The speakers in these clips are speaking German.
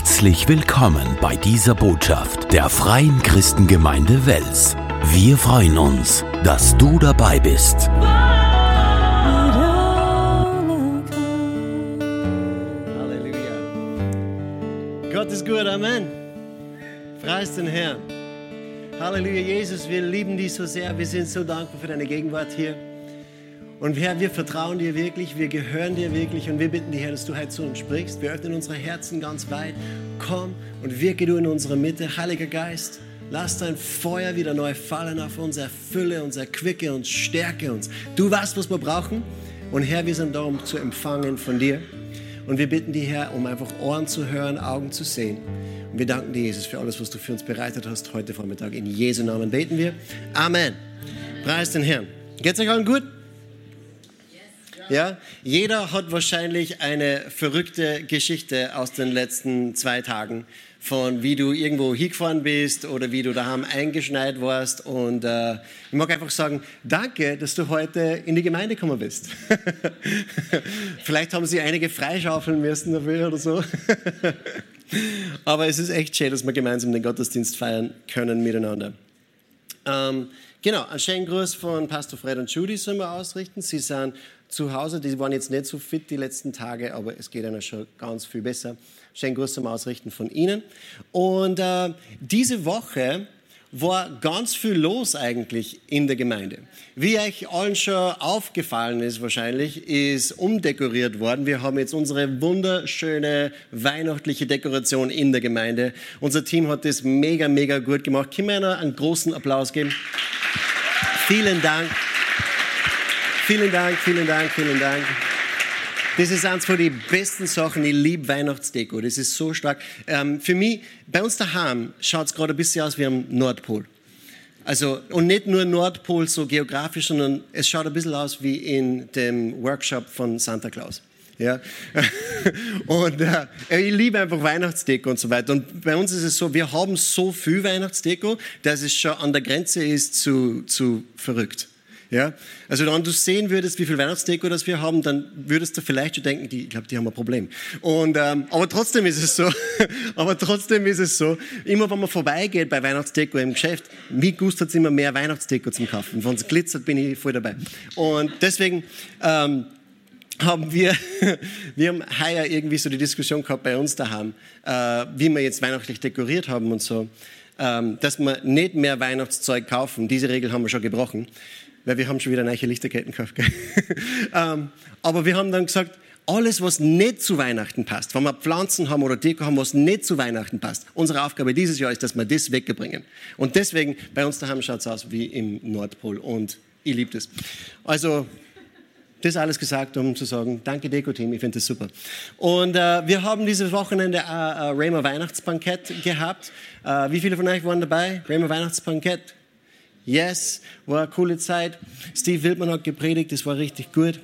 Herzlich willkommen bei dieser Botschaft der Freien Christengemeinde Wels. Wir freuen uns, dass du dabei bist. Halleluja. Gott ist gut, Amen. Preis den Herrn. Halleluja, Jesus, wir lieben dich so sehr. Wir sind so dankbar für deine Gegenwart hier. Und Herr, wir vertrauen dir wirklich, wir gehören dir wirklich und wir bitten dich, Herr, dass du heute zu uns sprichst. Wir öffnen unsere Herzen ganz weit. Komm und wirke du in unserer Mitte. Heiliger Geist, lass dein Feuer wieder neu fallen auf uns, erfülle uns, erquicke uns, stärke uns. Du weißt, was wir brauchen. Und Herr, wir sind da, um zu empfangen von dir. Und wir bitten dich, Herr, um einfach Ohren zu hören, Augen zu sehen. Und wir danken dir, Jesus, für alles, was du für uns bereitet hast heute Vormittag. In Jesu Namen beten wir. Amen. Preis den Herrn. Geht's euch allen gut? Ja, jeder hat wahrscheinlich eine verrückte Geschichte aus den letzten zwei Tagen von wie du irgendwo hingefahren bist oder wie du daheim eingeschneit warst. Und äh, ich mag einfach sagen, danke, dass du heute in die Gemeinde gekommen bist. Vielleicht haben sie einige freischaufeln müssen dafür oder so. Aber es ist echt schön, dass wir gemeinsam den Gottesdienst feiern können miteinander. Ähm, genau, einen schönen Gruß von Pastor Fred und Judy sollen wir ausrichten. Sie sind zu Hause, die waren jetzt nicht so fit die letzten Tage, aber es geht ihnen schon ganz viel besser. Schönen Gruß zum Ausrichten von Ihnen. Und äh, diese Woche war ganz viel los eigentlich in der Gemeinde. Wie euch allen schon aufgefallen ist wahrscheinlich, ist umdekoriert worden. Wir haben jetzt unsere wunderschöne weihnachtliche Dekoration in der Gemeinde. Unser Team hat das mega, mega gut gemacht. Können wir einen großen Applaus geben? Vielen Dank. Vielen Dank, vielen Dank, vielen Dank. Das ist eines von den besten Sachen. Ich liebe Weihnachtsdeko. Das ist so stark. Ähm, für mich, bei uns daheim schaut es gerade ein bisschen aus wie am Nordpol. Also, und nicht nur Nordpol so geografisch, sondern es schaut ein bisschen aus wie in dem Workshop von Santa Claus. Ja. Und äh, ich liebe einfach Weihnachtsdeko und so weiter. Und bei uns ist es so, wir haben so viel Weihnachtsdeko, dass es schon an der Grenze ist zu, zu verrückt. Ja? Also wenn du sehen würdest, wie viel Weihnachtsdeko das wir haben, dann würdest du vielleicht schon denken, die, ich glaube, die haben ein Problem. Und, ähm, aber trotzdem ist es so, aber trotzdem ist es so, immer wenn man vorbeigeht bei Weihnachtsdeko im Geschäft, mir gustet es immer mehr Weihnachtsdeko zum Kaufen. Wenn es glitzert, bin ich voll dabei. Und deswegen... Ähm, haben wir, wir haben heuer irgendwie so die Diskussion gehabt bei uns daheim, äh, wie wir jetzt weihnachtlich dekoriert haben und so, ähm, dass wir nicht mehr Weihnachtszeug kaufen. Diese Regel haben wir schon gebrochen weil wir haben schon wieder neue Lichterketten gekauft. ähm, aber wir haben dann gesagt, alles, was nicht zu Weihnachten passt, wenn wir Pflanzen haben oder Deko haben, was nicht zu Weihnachten passt, unsere Aufgabe dieses Jahr ist, dass wir das wegbringen. Und deswegen, bei uns daheim schaut es aus wie im Nordpol und ich liebe das. Also, das alles gesagt, um zu sagen, danke Deko-Team, ich finde das super. Und äh, wir haben dieses Wochenende äh, äh, Raymer Weihnachtsbankett gehabt. Äh, wie viele von euch waren dabei? Raymer Weihnachtsbankett? Yes, war eine coole Zeit. Steve Wildmann hat gepredigt, das war richtig gut.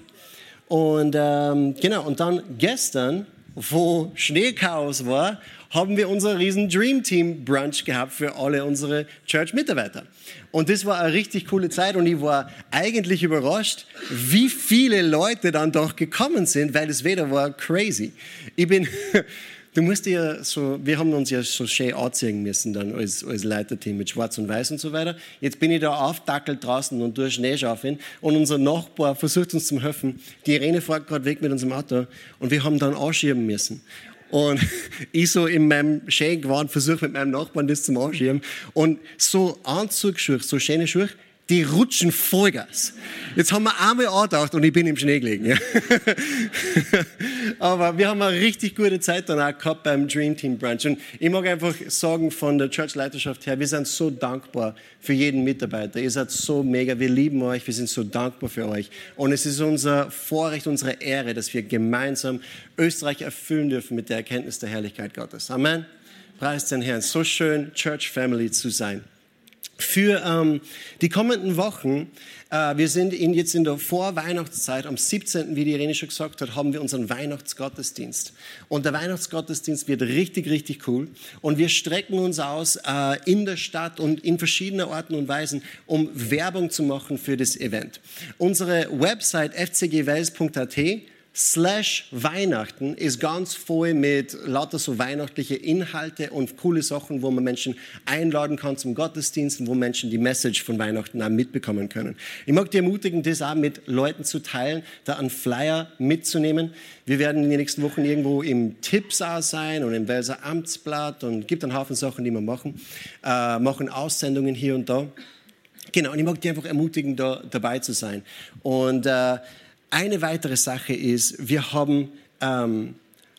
Und ähm, genau, und dann gestern, wo Schneechaos war, haben wir unser riesen Dream Team Brunch gehabt für alle unsere Church-Mitarbeiter. Und das war eine richtig coole Zeit und ich war eigentlich überrascht, wie viele Leute dann doch gekommen sind, weil das Wetter war crazy. Ich bin Du musst ja so, wir haben uns ja so schön anziehen müssen dann als, als Leiterteam mit Schwarz und Weiß und so weiter. Jetzt bin ich da aufdackelt draußen und durch Schnee schaufeln und unser Nachbar versucht uns zu helfen. Die Irene fährt gerade weg mit unserem Auto und wir haben dann anschieben müssen. Und ich so in meinem schönen Gewand versuche mit meinem Nachbarn das zum Anschieben. Und so Anzugsschuhe, so schöne Schuhe, die rutschen Vollgas. Jetzt haben wir einmal angedacht und ich bin im Schnee gelegen. Ja. Aber wir haben eine richtig gute Zeit dann auch gehabt beim Dream Team Brunch. Und ich mag einfach sagen von der Church-Leiterschaft her, wir sind so dankbar für jeden Mitarbeiter. Ihr seid so mega, wir lieben euch, wir sind so dankbar für euch. Und es ist unser Vorrecht, unsere Ehre, dass wir gemeinsam Österreich erfüllen dürfen mit der Erkenntnis der Herrlichkeit Gottes. Amen. Preis den Herrn. So schön, Church Family zu sein für ähm, die kommenden Wochen. Äh, wir sind in, jetzt in der Vorweihnachtszeit, am 17., wie die Irene schon gesagt hat, haben wir unseren Weihnachtsgottesdienst. Und der Weihnachtsgottesdienst wird richtig, richtig cool. Und wir strecken uns aus äh, in der Stadt und in verschiedenen Orten und Weisen, um Werbung zu machen für das Event. Unsere Website fcgwels.at slash Weihnachten ist ganz voll mit lauter so weihnachtliche Inhalte und coole Sachen, wo man Menschen einladen kann zum Gottesdienst, wo Menschen die Message von Weihnachten auch mitbekommen können. Ich mag dich ermutigen, das auch mit Leuten zu teilen, da einen Flyer mitzunehmen. Wir werden in den nächsten Wochen irgendwo im Tippsaal sein und im Welser Amtsblatt und gibt einen Haufen Sachen, die wir machen, äh, machen Aussendungen hier und da. Genau, und ich mag dich einfach ermutigen, da dabei zu sein. Und äh, eine weitere Sache ist, wir haben ähm,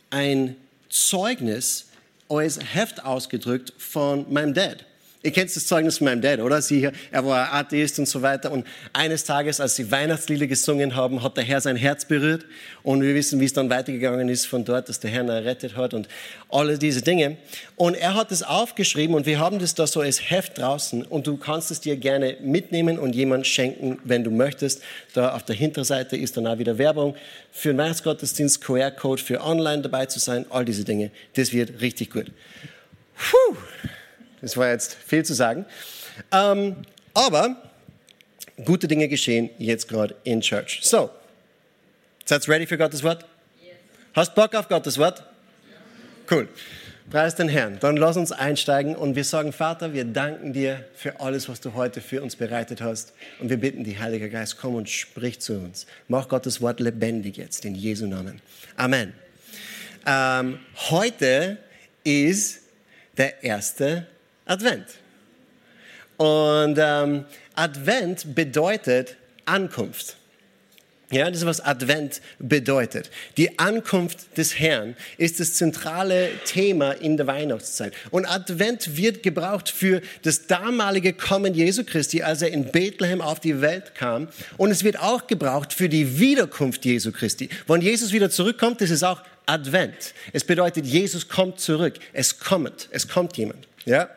ein Zeugnis als Heft ausgedrückt von meinem Dad. Ihr kennt das Zeugnis von meinem Dad, oder? Sie er war Atheist und so weiter. Und eines Tages, als sie Weihnachtslieder gesungen haben, hat der Herr sein Herz berührt. Und wir wissen, wie es dann weitergegangen ist von dort, dass der Herr ihn errettet hat und alle diese Dinge. Und er hat es aufgeschrieben und wir haben das da so als Heft draußen. Und du kannst es dir gerne mitnehmen und jemand schenken, wenn du möchtest. Da auf der Hinterseite ist dann auch wieder Werbung für den Weihnachtsgottesdienst, QR-Code für online dabei zu sein, all diese Dinge. Das wird richtig gut. Puh. Das war jetzt viel zu sagen. Ähm, aber gute Dinge geschehen jetzt gerade in Church. So, seid ready für Gottes Wort? Yes. Hast Bock auf Gottes Wort? Cool. Preis den Herrn. Dann lass uns einsteigen und wir sagen, Vater, wir danken dir für alles, was du heute für uns bereitet hast. Und wir bitten dich, Heiliger Geist, komm und sprich zu uns. Mach Gottes Wort lebendig jetzt, in Jesu Namen. Amen. Ähm, heute ist der erste Advent. Und ähm, Advent bedeutet Ankunft. Ja, das ist, was Advent bedeutet. Die Ankunft des Herrn ist das zentrale Thema in der Weihnachtszeit. Und Advent wird gebraucht für das damalige Kommen Jesu Christi, als er in Bethlehem auf die Welt kam. Und es wird auch gebraucht für die Wiederkunft Jesu Christi. Wenn Jesus wieder zurückkommt, das ist auch Advent. Es bedeutet, Jesus kommt zurück. Es kommt. Es kommt jemand. Ja?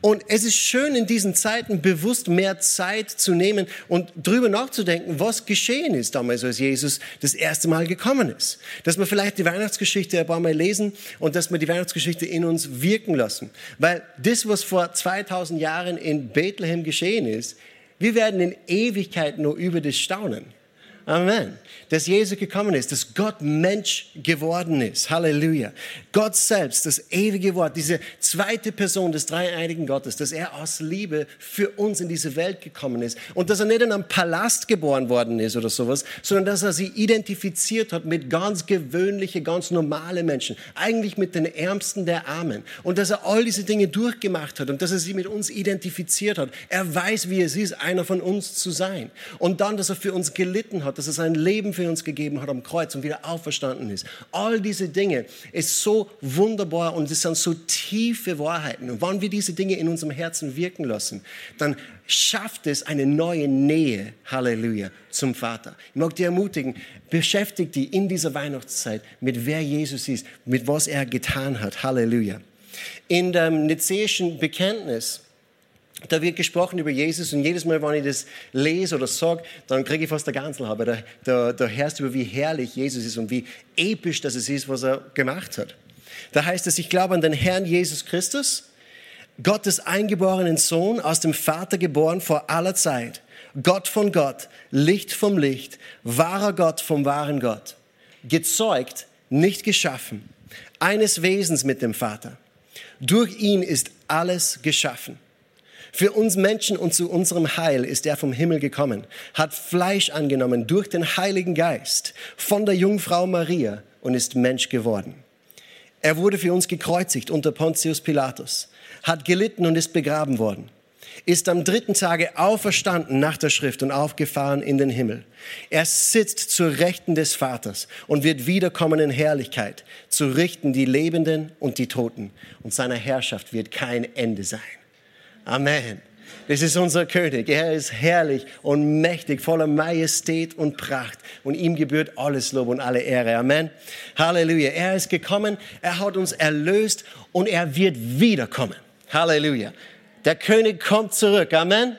Und es ist schön, in diesen Zeiten bewusst mehr Zeit zu nehmen und drüber nachzudenken, was geschehen ist damals, als Jesus das erste Mal gekommen ist. Dass wir vielleicht die Weihnachtsgeschichte ein paar Mal lesen und dass wir die Weihnachtsgeschichte in uns wirken lassen. Weil das, was vor 2000 Jahren in Bethlehem geschehen ist, wir werden in Ewigkeit nur über das staunen. Amen. Dass Jesus gekommen ist, dass Gott Mensch geworden ist. Halleluja. Gott selbst, das ewige Wort, diese zweite Person des dreieinigen Gottes, dass er aus Liebe für uns in diese Welt gekommen ist und dass er nicht in einem Palast geboren worden ist oder sowas, sondern dass er sie identifiziert hat mit ganz gewöhnliche, ganz normale Menschen, eigentlich mit den Ärmsten der Armen und dass er all diese Dinge durchgemacht hat und dass er sie mit uns identifiziert hat. Er weiß, wie es ist, einer von uns zu sein und dann, dass er für uns gelitten hat, dass er sein Leben für uns gegeben hat am Kreuz und wieder auferstanden ist. All diese Dinge ist so wunderbar und es sind so tiefe Wahrheiten. Und wenn wir diese Dinge in unserem Herzen wirken lassen, dann schafft es eine neue Nähe, Halleluja, zum Vater. Ich mag dich ermutigen, beschäftigt dich in dieser Weihnachtszeit mit wer Jesus ist, mit was er getan hat, Halleluja. In dem nizäischen Bekenntnis, da wird gesprochen über Jesus und jedes Mal, wenn ich das lese oder sage, dann kriege ich fast der Ganzelhaber. Da, da, da hörst du über, wie herrlich Jesus ist und wie episch das ist, was er gemacht hat. Da heißt es, ich glaube an den Herrn Jesus Christus, Gottes eingeborenen Sohn, aus dem Vater geboren vor aller Zeit, Gott von Gott, Licht vom Licht, wahrer Gott vom wahren Gott, gezeugt, nicht geschaffen, eines Wesens mit dem Vater. Durch ihn ist alles geschaffen für uns Menschen und zu unserem Heil ist er vom Himmel gekommen, hat Fleisch angenommen durch den Heiligen Geist von der Jungfrau Maria und ist Mensch geworden. Er wurde für uns gekreuzigt unter Pontius Pilatus, hat gelitten und ist begraben worden, ist am dritten Tage auferstanden nach der Schrift und aufgefahren in den Himmel. Er sitzt zur Rechten des Vaters und wird wiederkommen in Herrlichkeit, zu richten die Lebenden und die Toten. Und seiner Herrschaft wird kein Ende sein. Amen. Das ist unser König. Er ist herrlich und mächtig, voller Majestät und Pracht. Und ihm gebührt alles Lob und alle Ehre. Amen. Halleluja. Er ist gekommen, er hat uns erlöst und er wird wiederkommen. Halleluja. Der König kommt zurück. Amen.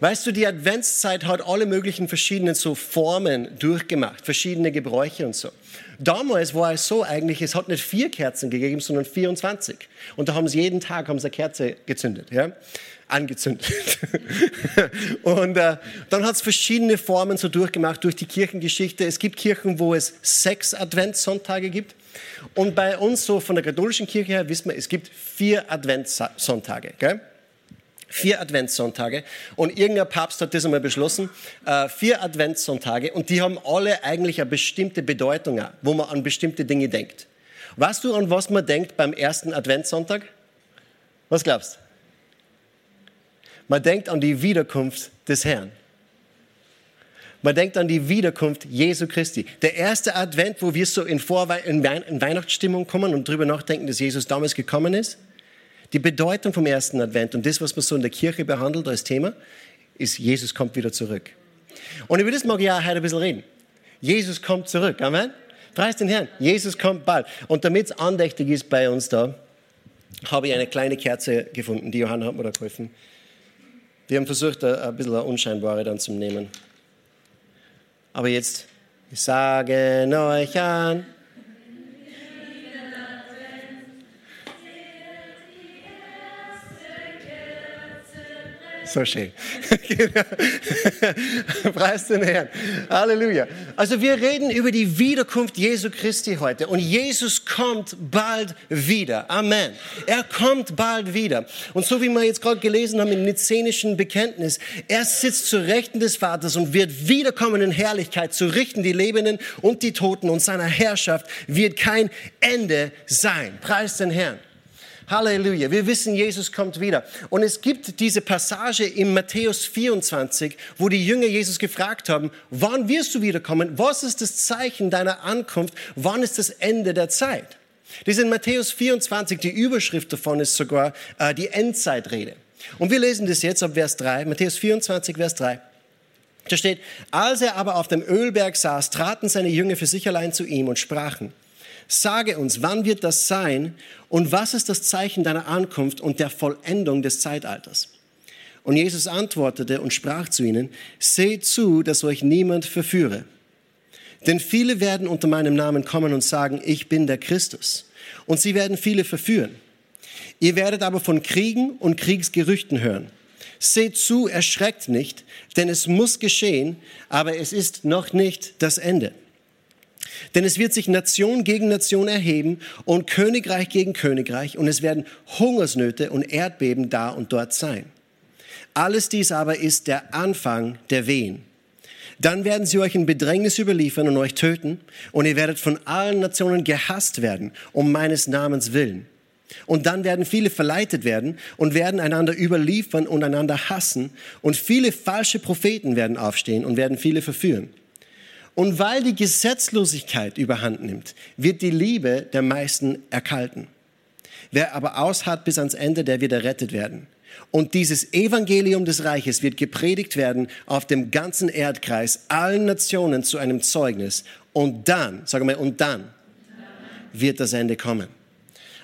Weißt du, die Adventszeit hat alle möglichen verschiedenen so Formen durchgemacht, verschiedene Gebräuche und so. Damals war es so eigentlich, es hat nicht vier Kerzen gegeben, sondern 24. Und da haben sie jeden Tag haben sie eine Kerze gezündet, ja, angezündet. und äh, dann hat es verschiedene Formen so durchgemacht durch die Kirchengeschichte. Es gibt Kirchen, wo es sechs Adventssonntage gibt. Und bei uns so von der katholischen Kirche her wissen wir, es gibt vier Adventssonntage. Gell? Vier Adventssonntage. Und irgendein Papst hat das einmal beschlossen. Äh, vier Adventssonntage. Und die haben alle eigentlich eine bestimmte Bedeutung, wo man an bestimmte Dinge denkt. Weißt du, an was man denkt beim ersten Adventssonntag? Was glaubst? Man denkt an die Wiederkunft des Herrn. Man denkt an die Wiederkunft Jesu Christi. Der erste Advent, wo wir so in, Vorwe in Weihnachtsstimmung kommen und darüber nachdenken, dass Jesus damals gekommen ist, die Bedeutung vom ersten Advent und das, was man so in der Kirche behandelt als Thema, ist, Jesus kommt wieder zurück. Und über das mag ich auch heute ein bisschen reden. Jesus kommt zurück. Amen. Preis den Herrn. Jesus kommt bald. Und damit es andächtig ist bei uns da, habe ich eine kleine Kerze gefunden. Die Johanna hat mir da geholfen. Wir haben versucht, ein bisschen eine unscheinbare dann zu nehmen. Aber jetzt, ich sage euch an, So schön. Preis den Herrn. Halleluja. Also wir reden über die Wiederkunft Jesu Christi heute. Und Jesus kommt bald wieder. Amen. Er kommt bald wieder. Und so wie wir jetzt gerade gelesen haben im nizenischen Bekenntnis, er sitzt zu Rechten des Vaters und wird wiederkommen in Herrlichkeit zu richten die Lebenden und die Toten. Und seiner Herrschaft wird kein Ende sein. Preis den Herrn. Halleluja. Wir wissen, Jesus kommt wieder. Und es gibt diese Passage in Matthäus 24, wo die Jünger Jesus gefragt haben, wann wirst du wiederkommen? Was ist das Zeichen deiner Ankunft? Wann ist das Ende der Zeit? Das ist in Matthäus 24, die Überschrift davon ist sogar äh, die Endzeitrede. Und wir lesen das jetzt ab Vers 3, Matthäus 24, Vers 3. Da steht, als er aber auf dem Ölberg saß, traten seine Jünger für sich allein zu ihm und sprachen, Sage uns, wann wird das sein und was ist das Zeichen deiner Ankunft und der Vollendung des Zeitalters? Und Jesus antwortete und sprach zu ihnen, seht zu, dass euch niemand verführe. Denn viele werden unter meinem Namen kommen und sagen, ich bin der Christus. Und sie werden viele verführen. Ihr werdet aber von Kriegen und Kriegsgerüchten hören. Seht zu, erschreckt nicht, denn es muss geschehen, aber es ist noch nicht das Ende. Denn es wird sich Nation gegen Nation erheben und Königreich gegen Königreich und es werden Hungersnöte und Erdbeben da und dort sein. Alles dies aber ist der Anfang der Wehen. Dann werden sie euch in Bedrängnis überliefern und euch töten und ihr werdet von allen Nationen gehasst werden um meines Namens willen. Und dann werden viele verleitet werden und werden einander überliefern und einander hassen und viele falsche Propheten werden aufstehen und werden viele verführen. Und weil die Gesetzlosigkeit überhand nimmt, wird die Liebe der meisten erkalten. Wer aber ausharrt bis ans Ende, der wird errettet werden. Und dieses Evangelium des Reiches wird gepredigt werden auf dem ganzen Erdkreis, allen Nationen zu einem Zeugnis. Und dann, sagen wir, und dann wird das Ende kommen.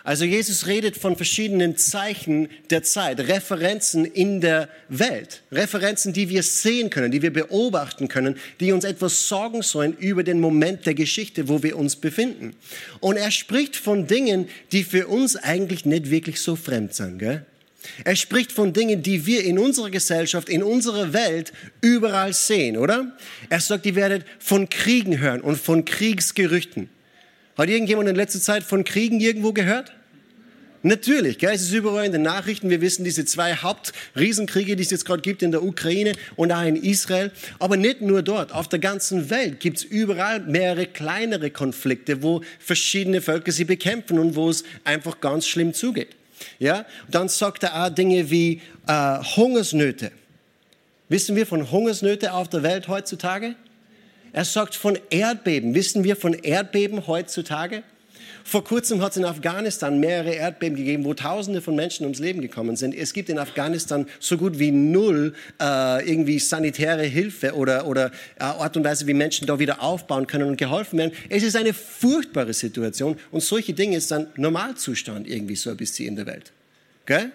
Also Jesus redet von verschiedenen Zeichen der Zeit, Referenzen in der Welt, Referenzen, die wir sehen können, die wir beobachten können, die uns etwas sorgen sollen über den Moment der Geschichte, wo wir uns befinden. Und er spricht von Dingen, die für uns eigentlich nicht wirklich so fremd sind. Gell? Er spricht von Dingen, die wir in unserer Gesellschaft, in unserer Welt überall sehen, oder? Er sagt, ihr werdet von Kriegen hören und von Kriegsgerüchten. Hat irgendjemand in letzter Zeit von Kriegen irgendwo gehört? Natürlich, gell, es ist überall in den Nachrichten. Wir wissen diese zwei Hauptriesenkriege, die es jetzt gerade gibt in der Ukraine und auch in Israel. Aber nicht nur dort. Auf der ganzen Welt gibt es überall mehrere kleinere Konflikte, wo verschiedene Völker sie bekämpfen und wo es einfach ganz schlimm zugeht. Ja, dann sagt er auch Dinge wie äh, Hungersnöte. Wissen wir von Hungersnöte auf der Welt heutzutage? Er sagt von Erdbeben. Wissen wir von Erdbeben heutzutage? Vor kurzem hat es in Afghanistan mehrere Erdbeben gegeben, wo Tausende von Menschen ums Leben gekommen sind. Es gibt in Afghanistan so gut wie null äh, irgendwie sanitäre Hilfe oder, oder äh, Art und Weise, wie Menschen da wieder aufbauen können und geholfen werden. Es ist eine furchtbare Situation und solche Dinge ist dann Normalzustand irgendwie so ein bisschen in der Welt. Gell?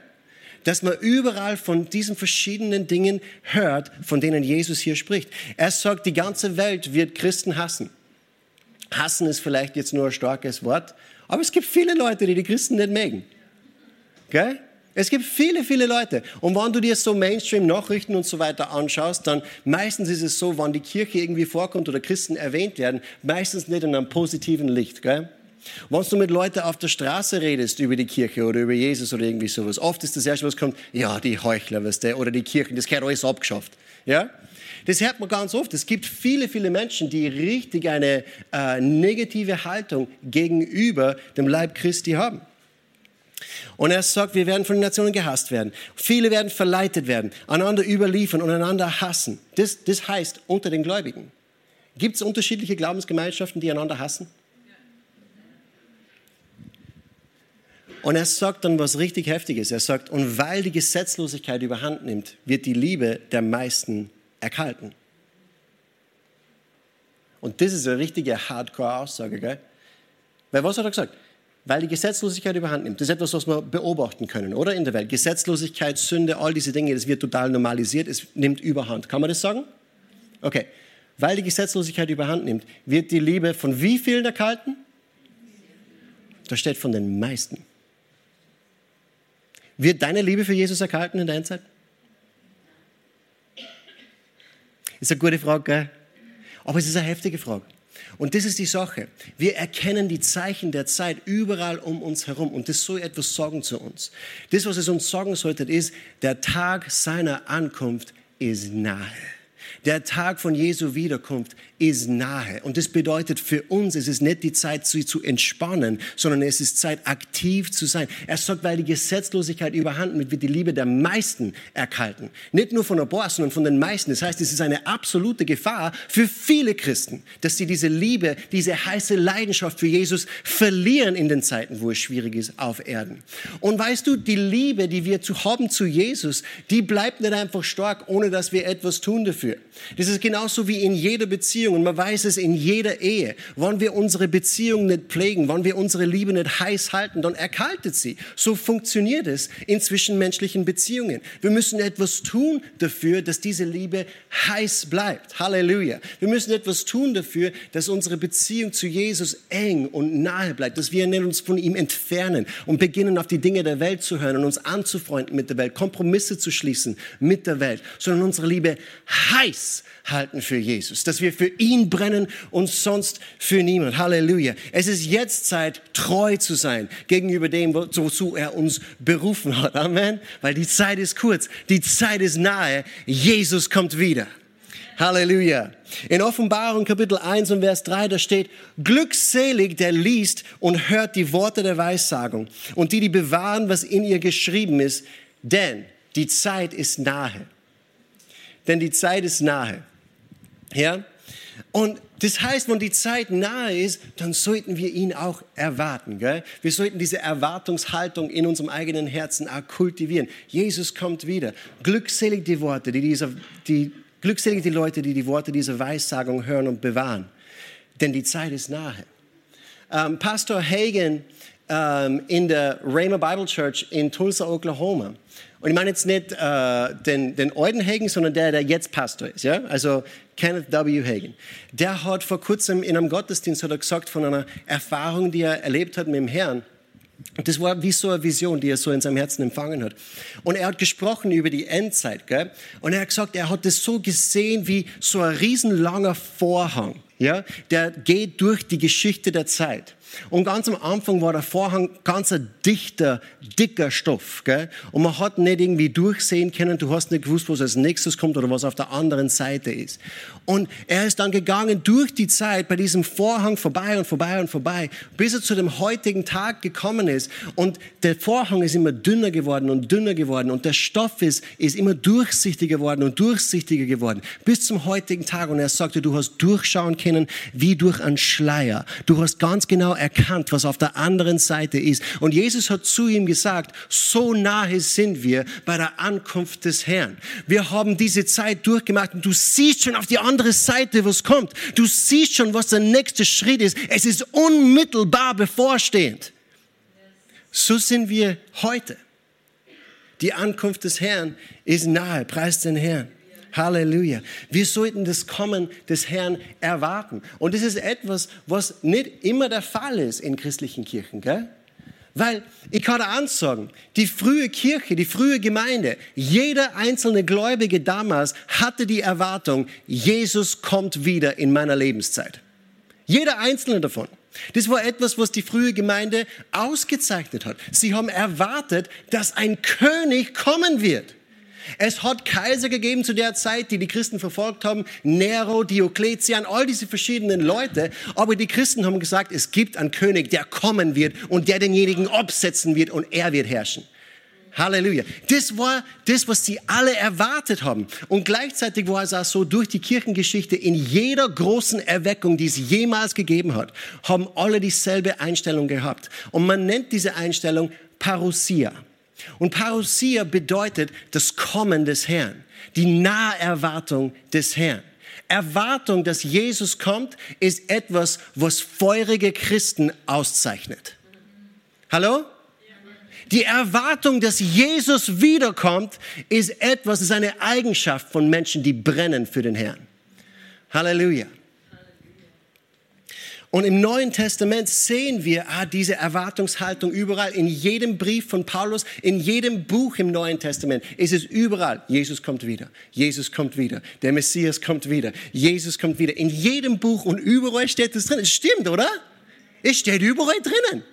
dass man überall von diesen verschiedenen Dingen hört, von denen Jesus hier spricht. Er sagt, die ganze Welt wird Christen hassen. Hassen ist vielleicht jetzt nur ein starkes Wort, aber es gibt viele Leute, die die Christen nicht mögen. Okay? Es gibt viele, viele Leute. Und wenn du dir so Mainstream-Nachrichten und so weiter anschaust, dann meistens ist es so, wenn die Kirche irgendwie vorkommt oder Christen erwähnt werden, meistens nicht in einem positiven Licht. Gell? Wenn du mit Leuten auf der Straße redest über die Kirche oder über Jesus oder irgendwie sowas, oft ist das erste, was kommt, ja, die Heuchler, weißt du, oder die Kirchen, das gehört alles abgeschafft. Ja? Das hört man ganz oft. Es gibt viele, viele Menschen, die richtig eine äh, negative Haltung gegenüber dem Leib Christi haben. Und er sagt, wir werden von den Nationen gehasst werden. Viele werden verleitet werden, einander überliefern und einander hassen. Das, das heißt, unter den Gläubigen. Gibt es unterschiedliche Glaubensgemeinschaften, die einander hassen? Und er sagt dann was richtig Heftiges. Er sagt, und weil die Gesetzlosigkeit überhand nimmt, wird die Liebe der meisten erkalten. Und das ist eine richtige Hardcore-Aussage, gell? Weil was hat er gesagt? Weil die Gesetzlosigkeit überhand nimmt. Das ist etwas, was wir beobachten können, oder? In der Welt. Gesetzlosigkeit, Sünde, all diese Dinge, das wird total normalisiert, es nimmt überhand. Kann man das sagen? Okay. Weil die Gesetzlosigkeit überhand nimmt, wird die Liebe von wie vielen erkalten? Da steht von den meisten. Wird deine Liebe für Jesus erkalten in der Endzeit? Ist eine gute Frage, gell? Aber es ist eine heftige Frage. Und das ist die Sache. Wir erkennen die Zeichen der Zeit überall um uns herum und das soll etwas sagen zu uns. Das, was es uns sagen sollte, ist, der Tag seiner Ankunft ist nahe. Der Tag von Jesu Wiederkunft ist nahe. Und das bedeutet für uns, es ist nicht die Zeit, sie zu entspannen, sondern es ist Zeit, aktiv zu sein. Er sagt, weil die Gesetzlosigkeit überhand nimmt, wird die Liebe der meisten erkalten. Nicht nur von ein paar, sondern von den meisten. Das heißt, es ist eine absolute Gefahr für viele Christen, dass sie diese Liebe, diese heiße Leidenschaft für Jesus verlieren in den Zeiten, wo es schwierig ist auf Erden. Und weißt du, die Liebe, die wir zu haben zu Jesus, die bleibt nicht einfach stark, ohne dass wir etwas tun dafür. Das ist genauso wie in jeder Beziehung und man weiß es in jeder Ehe. Wenn wir unsere Beziehung nicht pflegen, wenn wir unsere Liebe nicht heiß halten, dann erkaltet sie. So funktioniert es in zwischenmenschlichen Beziehungen. Wir müssen etwas tun dafür, dass diese Liebe heiß bleibt. Halleluja. Wir müssen etwas tun dafür, dass unsere Beziehung zu Jesus eng und nahe bleibt, dass wir uns von ihm entfernen und beginnen auf die Dinge der Welt zu hören und uns anzufreunden mit der Welt, Kompromisse zu schließen mit der Welt, sondern unsere Liebe heiß halten für Jesus, dass wir für ihn brennen und sonst für niemand. Halleluja. Es ist jetzt Zeit, treu zu sein gegenüber dem, wozu er uns berufen hat. Amen. Weil die Zeit ist kurz, die Zeit ist nahe. Jesus kommt wieder. Halleluja. In Offenbarung Kapitel 1 und Vers 3, da steht, glückselig der liest und hört die Worte der Weissagung und die, die bewahren, was in ihr geschrieben ist, denn die Zeit ist nahe denn die Zeit ist nahe. Ja? Und das heißt, wenn die Zeit nahe ist, dann sollten wir ihn auch erwarten. Gell? Wir sollten diese Erwartungshaltung in unserem eigenen Herzen auch kultivieren. Jesus kommt wieder. Glückselig die Worte, die dieser, die, glückselig die Leute, die die Worte dieser Weissagung hören und bewahren. Denn die Zeit ist nahe. Ähm, Pastor Hagen ähm, in der Rhema Bible Church in Tulsa, Oklahoma, und ich meine jetzt nicht äh, den, den alten Hagen, sondern der, der jetzt Pastor ist. Ja? Also Kenneth W. Hagen. Der hat vor kurzem in einem Gottesdienst hat er gesagt von einer Erfahrung, die er erlebt hat mit dem Herrn. Das war wie so eine Vision, die er so in seinem Herzen empfangen hat. Und er hat gesprochen über die Endzeit. Gell? Und er hat gesagt, er hat das so gesehen wie so ein riesenlanger Vorhang. Ja? Der geht durch die Geschichte der Zeit. Und ganz am Anfang war der Vorhang ganz ein dichter, dicker Stoff. Gell? Und man hat nicht irgendwie durchsehen können, du hast nicht gewusst, was als nächstes kommt oder was auf der anderen Seite ist. Und er ist dann gegangen durch die Zeit bei diesem Vorhang vorbei und vorbei und vorbei, bis er zu dem heutigen Tag gekommen ist. Und der Vorhang ist immer dünner geworden und dünner geworden und der Stoff ist, ist immer durchsichtiger geworden und durchsichtiger geworden, bis zum heutigen Tag. Und er sagte, du hast durchschauen können wie durch einen Schleier. Du hast ganz genau erkannt, was auf der anderen Seite ist. Und Jesus hat zu ihm gesagt, so nahe sind wir bei der Ankunft des Herrn. Wir haben diese Zeit durchgemacht und du siehst schon auf die andere Seite, was kommt. Du siehst schon, was der nächste Schritt ist. Es ist unmittelbar bevorstehend. So sind wir heute. Die Ankunft des Herrn ist nahe. Preist den Herrn. Halleluja. Wir sollten das Kommen des Herrn erwarten. Und das ist etwas, was nicht immer der Fall ist in christlichen Kirchen. Gell? Weil ich kann eins sagen, die frühe Kirche, die frühe Gemeinde, jeder einzelne Gläubige damals hatte die Erwartung, Jesus kommt wieder in meiner Lebenszeit. Jeder einzelne davon. Das war etwas, was die frühe Gemeinde ausgezeichnet hat. Sie haben erwartet, dass ein König kommen wird. Es hat Kaiser gegeben zu der Zeit, die die Christen verfolgt haben, Nero, Diokletian, all diese verschiedenen Leute. Aber die Christen haben gesagt, es gibt einen König, der kommen wird und der denjenigen absetzen wird und er wird herrschen. Halleluja. Das war das, was sie alle erwartet haben. Und gleichzeitig war es auch so, durch die Kirchengeschichte, in jeder großen Erweckung, die es jemals gegeben hat, haben alle dieselbe Einstellung gehabt. Und man nennt diese Einstellung Parousia. Und Parousia bedeutet das Kommen des Herrn, die Naherwartung des Herrn. Erwartung, dass Jesus kommt, ist etwas, was feurige Christen auszeichnet. Hallo? Die Erwartung, dass Jesus wiederkommt, ist etwas, ist eine Eigenschaft von Menschen, die brennen für den Herrn. Halleluja. Und im Neuen Testament sehen wir ah, diese Erwartungshaltung überall. In jedem Brief von Paulus, in jedem Buch im Neuen Testament ist es überall. Jesus kommt wieder. Jesus kommt wieder. Der Messias kommt wieder. Jesus kommt wieder. In jedem Buch und überall steht es drin. Es stimmt, oder? Es steht überall drinnen.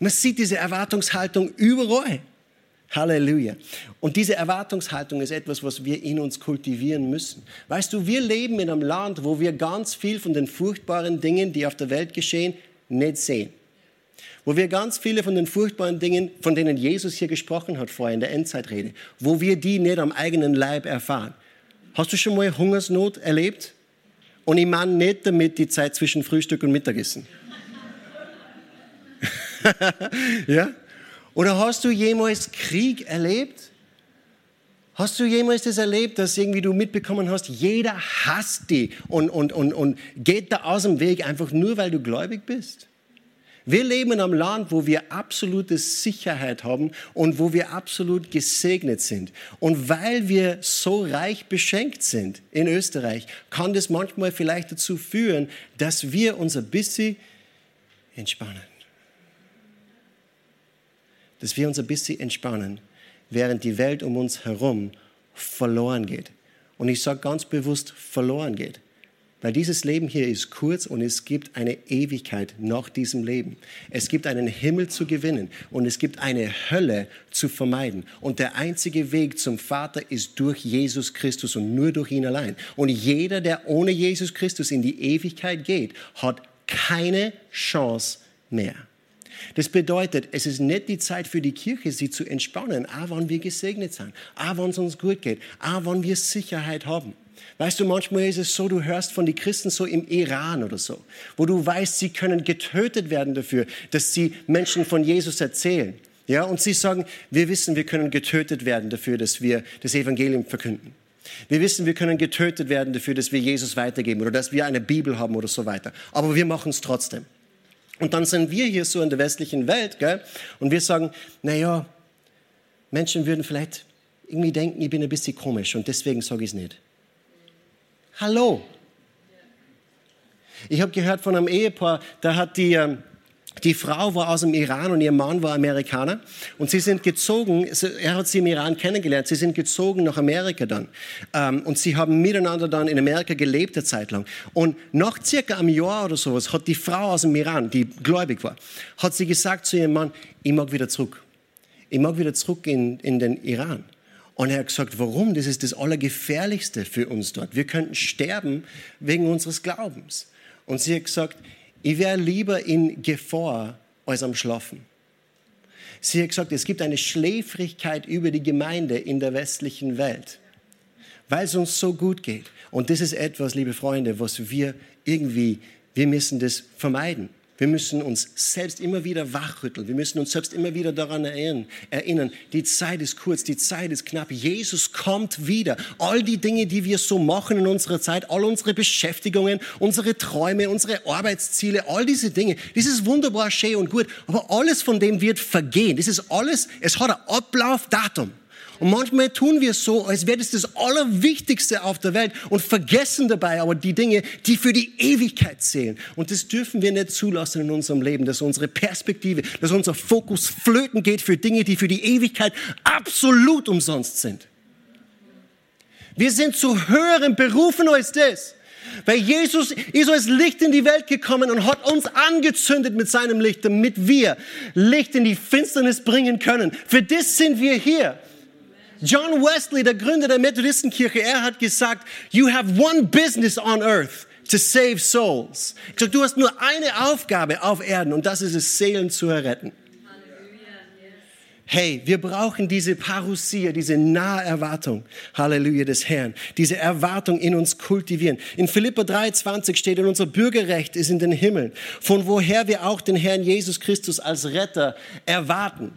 Man sieht diese Erwartungshaltung überall. Halleluja. Und diese Erwartungshaltung ist etwas, was wir in uns kultivieren müssen. Weißt du, wir leben in einem Land, wo wir ganz viel von den furchtbaren Dingen, die auf der Welt geschehen, nicht sehen. Wo wir ganz viele von den furchtbaren Dingen, von denen Jesus hier gesprochen hat vorher in der Endzeitrede, wo wir die nicht am eigenen Leib erfahren. Hast du schon mal Hungersnot erlebt? Und ich meine nicht damit die Zeit zwischen Frühstück und Mittagessen. ja? Oder hast du jemals Krieg erlebt? Hast du jemals das erlebt, dass irgendwie du mitbekommen hast, jeder hasst dich und, und, und, und geht da aus dem Weg einfach nur, weil du gläubig bist? Wir leben in einem Land, wo wir absolute Sicherheit haben und wo wir absolut gesegnet sind. Und weil wir so reich beschenkt sind in Österreich, kann das manchmal vielleicht dazu führen, dass wir uns ein bisschen entspannen dass wir uns ein bisschen entspannen, während die Welt um uns herum verloren geht. Und ich sage ganz bewusst verloren geht. Weil dieses Leben hier ist kurz und es gibt eine Ewigkeit nach diesem Leben. Es gibt einen Himmel zu gewinnen und es gibt eine Hölle zu vermeiden. Und der einzige Weg zum Vater ist durch Jesus Christus und nur durch ihn allein. Und jeder, der ohne Jesus Christus in die Ewigkeit geht, hat keine Chance mehr. Das bedeutet, es ist nicht die Zeit für die Kirche, sie zu entspannen, auch wenn wir gesegnet sind, auch wenn es uns gut geht, auch wenn wir Sicherheit haben. Weißt du, manchmal ist es so, du hörst von den Christen so im Iran oder so, wo du weißt, sie können getötet werden dafür, dass sie Menschen von Jesus erzählen. Ja, und sie sagen, wir wissen, wir können getötet werden dafür, dass wir das Evangelium verkünden. Wir wissen, wir können getötet werden dafür, dass wir Jesus weitergeben oder dass wir eine Bibel haben oder so weiter. Aber wir machen es trotzdem. Und dann sind wir hier so in der westlichen Welt, gell? Und wir sagen, naja, Menschen würden vielleicht irgendwie denken, ich bin ein bisschen komisch und deswegen sage ich es nicht. Hallo. Ich habe gehört von einem Ehepaar, da hat die, ähm, die Frau war aus dem Iran und ihr Mann war Amerikaner und sie sind gezogen, er hat sie im Iran kennengelernt, sie sind gezogen nach Amerika dann ähm, und sie haben miteinander dann in Amerika gelebt eine Zeit lang und nach circa einem Jahr oder sowas hat die Frau aus dem Iran, die gläubig war, hat sie gesagt zu ihrem Mann, ich mag wieder zurück, ich mag wieder zurück in, in den Iran. Und er hat gesagt, warum? Das ist das Allergefährlichste für uns dort. Wir könnten sterben wegen unseres Glaubens. Und sie hat gesagt, ich wäre lieber in Gefahr als am Schlafen. Sie hat gesagt, es gibt eine Schläfrigkeit über die Gemeinde in der westlichen Welt, weil es uns so gut geht. Und das ist etwas, liebe Freunde, was wir irgendwie, wir müssen das vermeiden. Wir müssen uns selbst immer wieder wachrütteln. Wir müssen uns selbst immer wieder daran erinnern. Die Zeit ist kurz, die Zeit ist knapp. Jesus kommt wieder. All die Dinge, die wir so machen in unserer Zeit, all unsere Beschäftigungen, unsere Träume, unsere Arbeitsziele, all diese Dinge, das ist wunderbar, schön und gut. Aber alles von dem wird vergehen. Das ist alles, es hat ein Ablaufdatum. Und manchmal tun wir so, als wäre das das Allerwichtigste auf der Welt und vergessen dabei aber die Dinge, die für die Ewigkeit zählen. Und das dürfen wir nicht zulassen in unserem Leben, dass unsere Perspektive, dass unser Fokus flöten geht für Dinge, die für die Ewigkeit absolut umsonst sind. Wir sind zu höheren Berufen als das. Weil Jesus ist als Licht in die Welt gekommen und hat uns angezündet mit seinem Licht, damit wir Licht in die Finsternis bringen können. Für das sind wir hier. John Wesley, der Gründer der Methodistenkirche, er hat gesagt, you have one business on earth to save souls. Ich gesagt, du hast nur eine Aufgabe auf Erden und das ist es, Seelen zu erretten. Hey, wir brauchen diese Parousia, diese nahe Erwartung, Halleluja, des Herrn, diese Erwartung in uns kultivieren. In Philippa 3,20 steht, in unser Bürgerrecht ist in den Himmeln, von woher wir auch den Herrn Jesus Christus als Retter erwarten.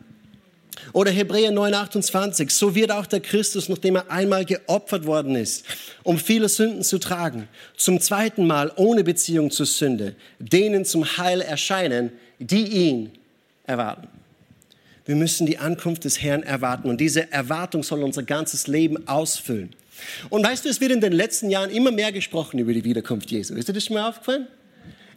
Oder Hebräer 9:28, so wird auch der Christus, nachdem er einmal geopfert worden ist, um viele Sünden zu tragen, zum zweiten Mal ohne Beziehung zur Sünde, denen zum Heil erscheinen, die ihn erwarten. Wir müssen die Ankunft des Herrn erwarten und diese Erwartung soll unser ganzes Leben ausfüllen. Und weißt du, es wird in den letzten Jahren immer mehr gesprochen über die Wiederkunft Jesu. Ist dir das schon mal aufgefallen?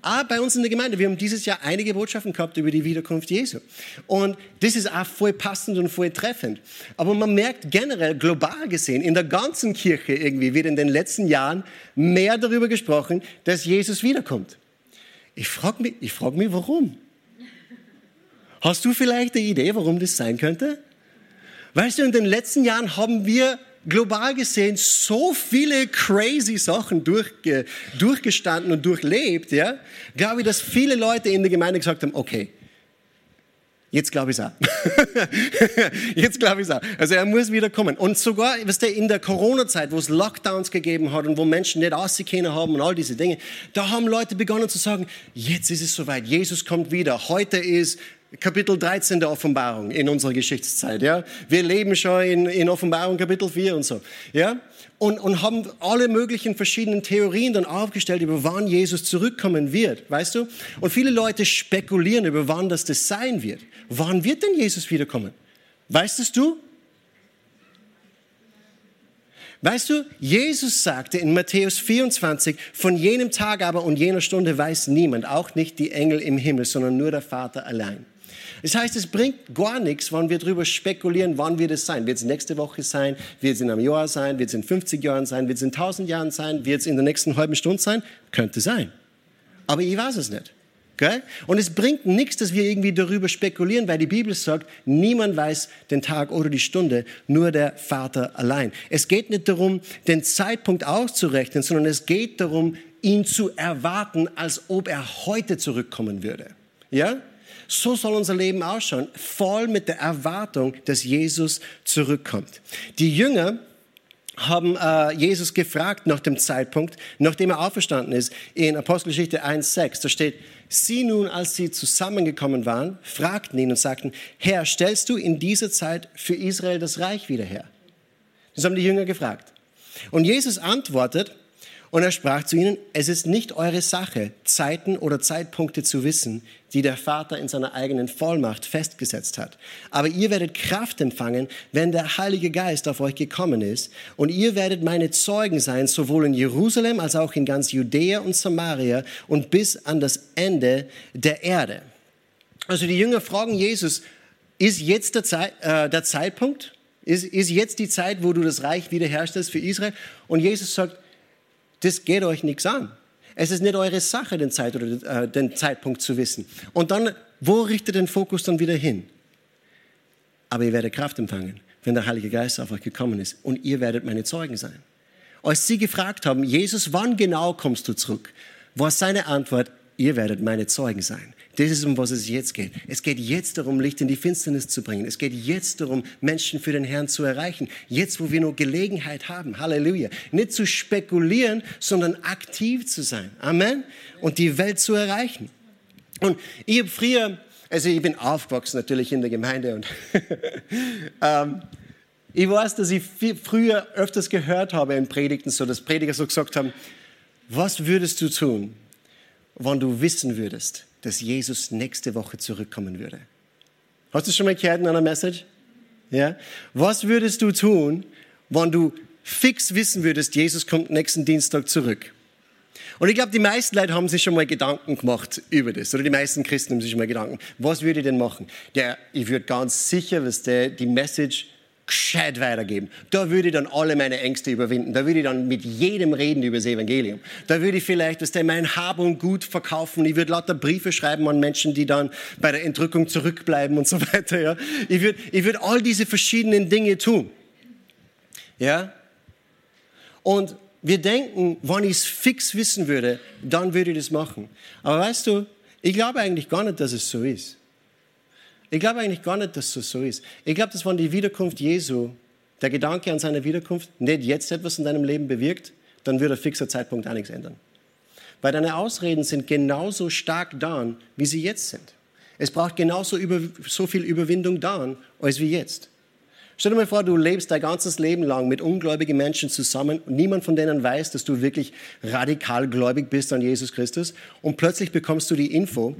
Ah, bei uns in der Gemeinde, wir haben dieses Jahr einige Botschaften gehabt über die Wiederkunft Jesu. Und das ist auch voll passend und voll treffend. Aber man merkt generell, global gesehen, in der ganzen Kirche irgendwie wird in den letzten Jahren mehr darüber gesprochen, dass Jesus wiederkommt. Ich frage mich, ich frag mich, warum? Hast du vielleicht eine Idee, warum das sein könnte? Weißt du, in den letzten Jahren haben wir global gesehen so viele crazy Sachen durchge, durchgestanden und durchlebt, ja, glaube ich, dass viele Leute in der Gemeinde gesagt haben, okay, Jetzt glaube ich es auch. Jetzt glaube ich es auch. Also er muss wieder kommen. Und sogar, was der in der Corona-Zeit, wo es Lockdowns gegeben hat und wo Menschen nicht rausgehen haben und all diese Dinge, da haben Leute begonnen zu sagen, jetzt ist es soweit, Jesus kommt wieder. Heute ist Kapitel 13 der Offenbarung in unserer Geschichtszeit. Ja? Wir leben schon in, in Offenbarung Kapitel 4 und so. Ja? Und, und haben alle möglichen verschiedenen Theorien dann aufgestellt, über wann Jesus zurückkommen wird, weißt du? Und viele Leute spekulieren über wann das das sein wird. Wann wird denn Jesus wiederkommen? Weißt es du? Weißt du, Jesus sagte in Matthäus 24, von jenem Tag aber und jener Stunde weiß niemand, auch nicht die Engel im Himmel, sondern nur der Vater allein. Das heißt, es bringt gar nichts, wenn wir darüber spekulieren, wann wird es sein. Wird es nächste Woche sein? Wird es in einem Jahr sein? Wird es in 50 Jahren sein? Wird es in 1000 Jahren sein? Wird es in der nächsten halben Stunde sein? Könnte sein. Aber ich weiß es nicht. Okay? Und es bringt nichts, dass wir irgendwie darüber spekulieren, weil die Bibel sagt, niemand weiß den Tag oder die Stunde, nur der Vater allein. Es geht nicht darum, den Zeitpunkt auszurechnen, sondern es geht darum, ihn zu erwarten, als ob er heute zurückkommen würde. Ja? So soll unser Leben ausschauen, voll mit der Erwartung, dass Jesus zurückkommt. Die Jünger haben äh, Jesus gefragt nach dem Zeitpunkt, nachdem er auferstanden ist, in Apostelgeschichte 1,6. Da steht, sie nun, als sie zusammengekommen waren, fragten ihn und sagten, Herr, stellst du in dieser Zeit für Israel das Reich wieder her? Das haben die Jünger gefragt. Und Jesus antwortet, und er sprach zu ihnen, es ist nicht eure Sache, Zeiten oder Zeitpunkte zu wissen, die der Vater in seiner eigenen Vollmacht festgesetzt hat. Aber ihr werdet Kraft empfangen, wenn der Heilige Geist auf euch gekommen ist. Und ihr werdet meine Zeugen sein, sowohl in Jerusalem als auch in ganz Judäa und Samaria und bis an das Ende der Erde. Also die Jünger fragen Jesus, ist jetzt der, Zeit, äh, der Zeitpunkt? Ist, ist jetzt die Zeit, wo du das Reich wiederherstellst für Israel? Und Jesus sagt, das geht euch nichts an. Es ist nicht eure Sache, den, Zeit oder, äh, den Zeitpunkt zu wissen. Und dann, wo richtet den Fokus dann wieder hin? Aber ihr werdet Kraft empfangen, wenn der Heilige Geist auf euch gekommen ist. Und ihr werdet meine Zeugen sein. Als sie gefragt haben, Jesus, wann genau kommst du zurück, war seine Antwort, ihr werdet meine Zeugen sein. Das ist, um was es jetzt geht. Es geht jetzt darum, Licht in die Finsternis zu bringen. Es geht jetzt darum, Menschen für den Herrn zu erreichen. Jetzt, wo wir noch Gelegenheit haben. Halleluja. Nicht zu spekulieren, sondern aktiv zu sein. Amen. Und die Welt zu erreichen. Und ich habe früher, also ich bin aufgewachsen natürlich in der Gemeinde und ähm, ich weiß, dass ich früher öfters gehört habe in Predigten, so dass Prediger so gesagt haben, was würdest du tun, wenn du wissen würdest, dass Jesus nächste Woche zurückkommen würde? Hast du schon mal gehört in einer Message? Ja? Was würdest du tun, wenn du fix wissen würdest, Jesus kommt nächsten Dienstag zurück? Und ich glaube, die meisten Leute haben sich schon mal Gedanken gemacht über das. Oder die meisten Christen haben sich schon mal Gedanken. Was würde ich denn machen? Der, ich würde ganz sicher, was der, die Message gescheit weitergeben. Da würde ich dann alle meine Ängste überwinden. Da würde ich dann mit jedem reden über das Evangelium. Da würde ich vielleicht, was der mein Hab und Gut verkaufen. Ich würde lauter Briefe schreiben an Menschen, die dann bei der Entrückung zurückbleiben und so weiter. Ja. Ich würde, ich würde all diese verschiedenen Dinge tun. Ja. Und wir denken, wenn ich es fix wissen würde, dann würde ich das machen. Aber weißt du, ich glaube eigentlich gar nicht, dass es so ist. Ich glaube eigentlich gar nicht, dass das so ist. Ich glaube, dass wenn die Wiederkunft Jesu, der Gedanke an seine Wiederkunft, nicht jetzt etwas in deinem Leben bewirkt, dann wird ein fixer Zeitpunkt auch nichts ändern. Weil deine Ausreden sind genauso stark da, wie sie jetzt sind. Es braucht genauso über, so viel Überwindung da, als wie jetzt. Stell dir mal vor, du lebst dein ganzes Leben lang mit ungläubigen Menschen zusammen und niemand von denen weiß, dass du wirklich radikal gläubig bist an Jesus Christus und plötzlich bekommst du die Info,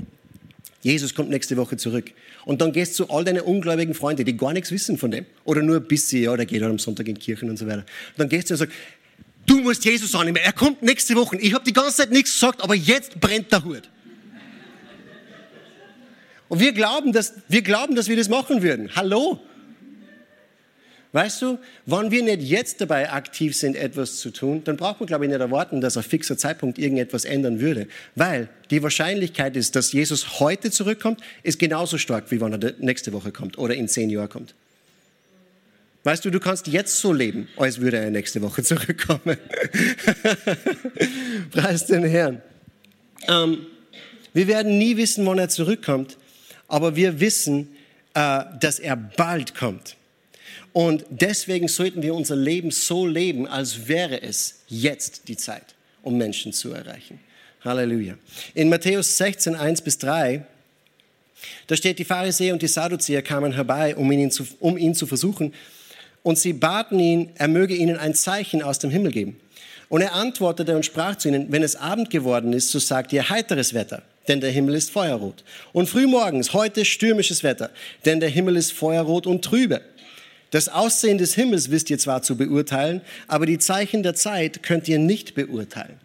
Jesus kommt nächste Woche zurück. Und dann gehst du zu all deinen ungläubigen Freunden, die gar nichts wissen von dem. Oder nur ein bisschen, ja, der geht halt am Sonntag in Kirchen und so weiter. Und dann gehst du und sagst, du musst Jesus annehmen. Er kommt nächste Woche. Ich habe die ganze Zeit nichts gesagt, aber jetzt brennt der Hut. Und wir glauben, dass, wir glauben, dass wir das machen würden. Hallo? Weißt du, wenn wir nicht jetzt dabei aktiv sind, etwas zu tun, dann braucht man, glaube ich, nicht erwarten, dass ein fixer Zeitpunkt irgendetwas ändern würde. Weil die Wahrscheinlichkeit ist, dass Jesus heute zurückkommt, ist genauso stark, wie wenn er nächste Woche kommt oder in zehn Jahren kommt. Weißt du, du kannst jetzt so leben, als würde er nächste Woche zurückkommen. Preis den Herrn. Ähm, wir werden nie wissen, wann er zurückkommt, aber wir wissen, äh, dass er bald kommt. Und deswegen sollten wir unser Leben so leben, als wäre es jetzt die Zeit, um Menschen zu erreichen. Halleluja. In Matthäus 16, 1 bis 3, da steht, die Pharisäer und die Sadduzäer kamen herbei, um ihn, zu, um ihn zu versuchen. Und sie baten ihn, er möge ihnen ein Zeichen aus dem Himmel geben. Und er antwortete und sprach zu ihnen, wenn es Abend geworden ist, so sagt ihr heiteres Wetter, denn der Himmel ist feuerrot. Und frühmorgens, heute stürmisches Wetter, denn der Himmel ist feuerrot und trübe. Das Aussehen des Himmels wisst ihr zwar zu beurteilen, aber die Zeichen der Zeit könnt ihr nicht beurteilen.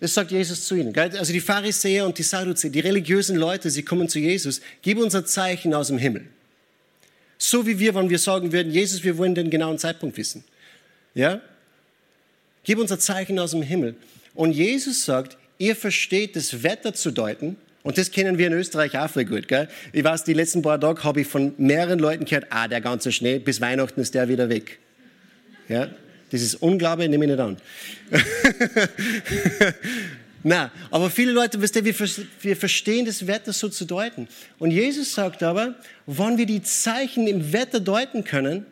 Das sagt Jesus zu ihnen. Also die Pharisäer und die Sadduzäer, die religiösen Leute, sie kommen zu Jesus, gib uns ein Zeichen aus dem Himmel. So wie wir, wenn wir sagen würden, Jesus, wir wollen den genauen Zeitpunkt wissen. Ja? Gib uns ein Zeichen aus dem Himmel. Und Jesus sagt, ihr versteht das Wetter zu deuten, und das kennen wir in Österreich auch voll gut. Gell? Ich weiß, die letzten paar Tage habe ich von mehreren Leuten gehört, ah, der ganze Schnee, bis Weihnachten ist der wieder weg. Ja? Das ist Unglaube, nehme ich nicht an. Na, aber viele Leute, wisst ihr, wir, wir verstehen das Wetter so zu deuten. Und Jesus sagt aber, wann wir die Zeichen im Wetter deuten können,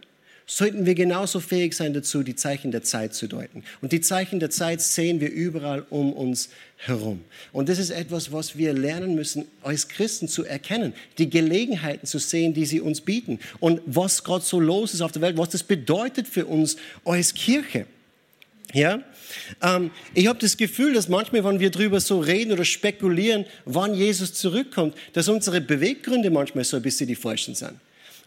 sollten wir genauso fähig sein dazu, die Zeichen der Zeit zu deuten. Und die Zeichen der Zeit sehen wir überall um uns herum. Und das ist etwas, was wir lernen müssen, als Christen zu erkennen, die Gelegenheiten zu sehen, die sie uns bieten und was gerade so los ist auf der Welt, was das bedeutet für uns als Kirche. Ja, ähm, ich habe das Gefühl, dass manchmal, wenn wir darüber so reden oder spekulieren, wann Jesus zurückkommt, dass unsere Beweggründe manchmal so ein bisschen die falschen sind.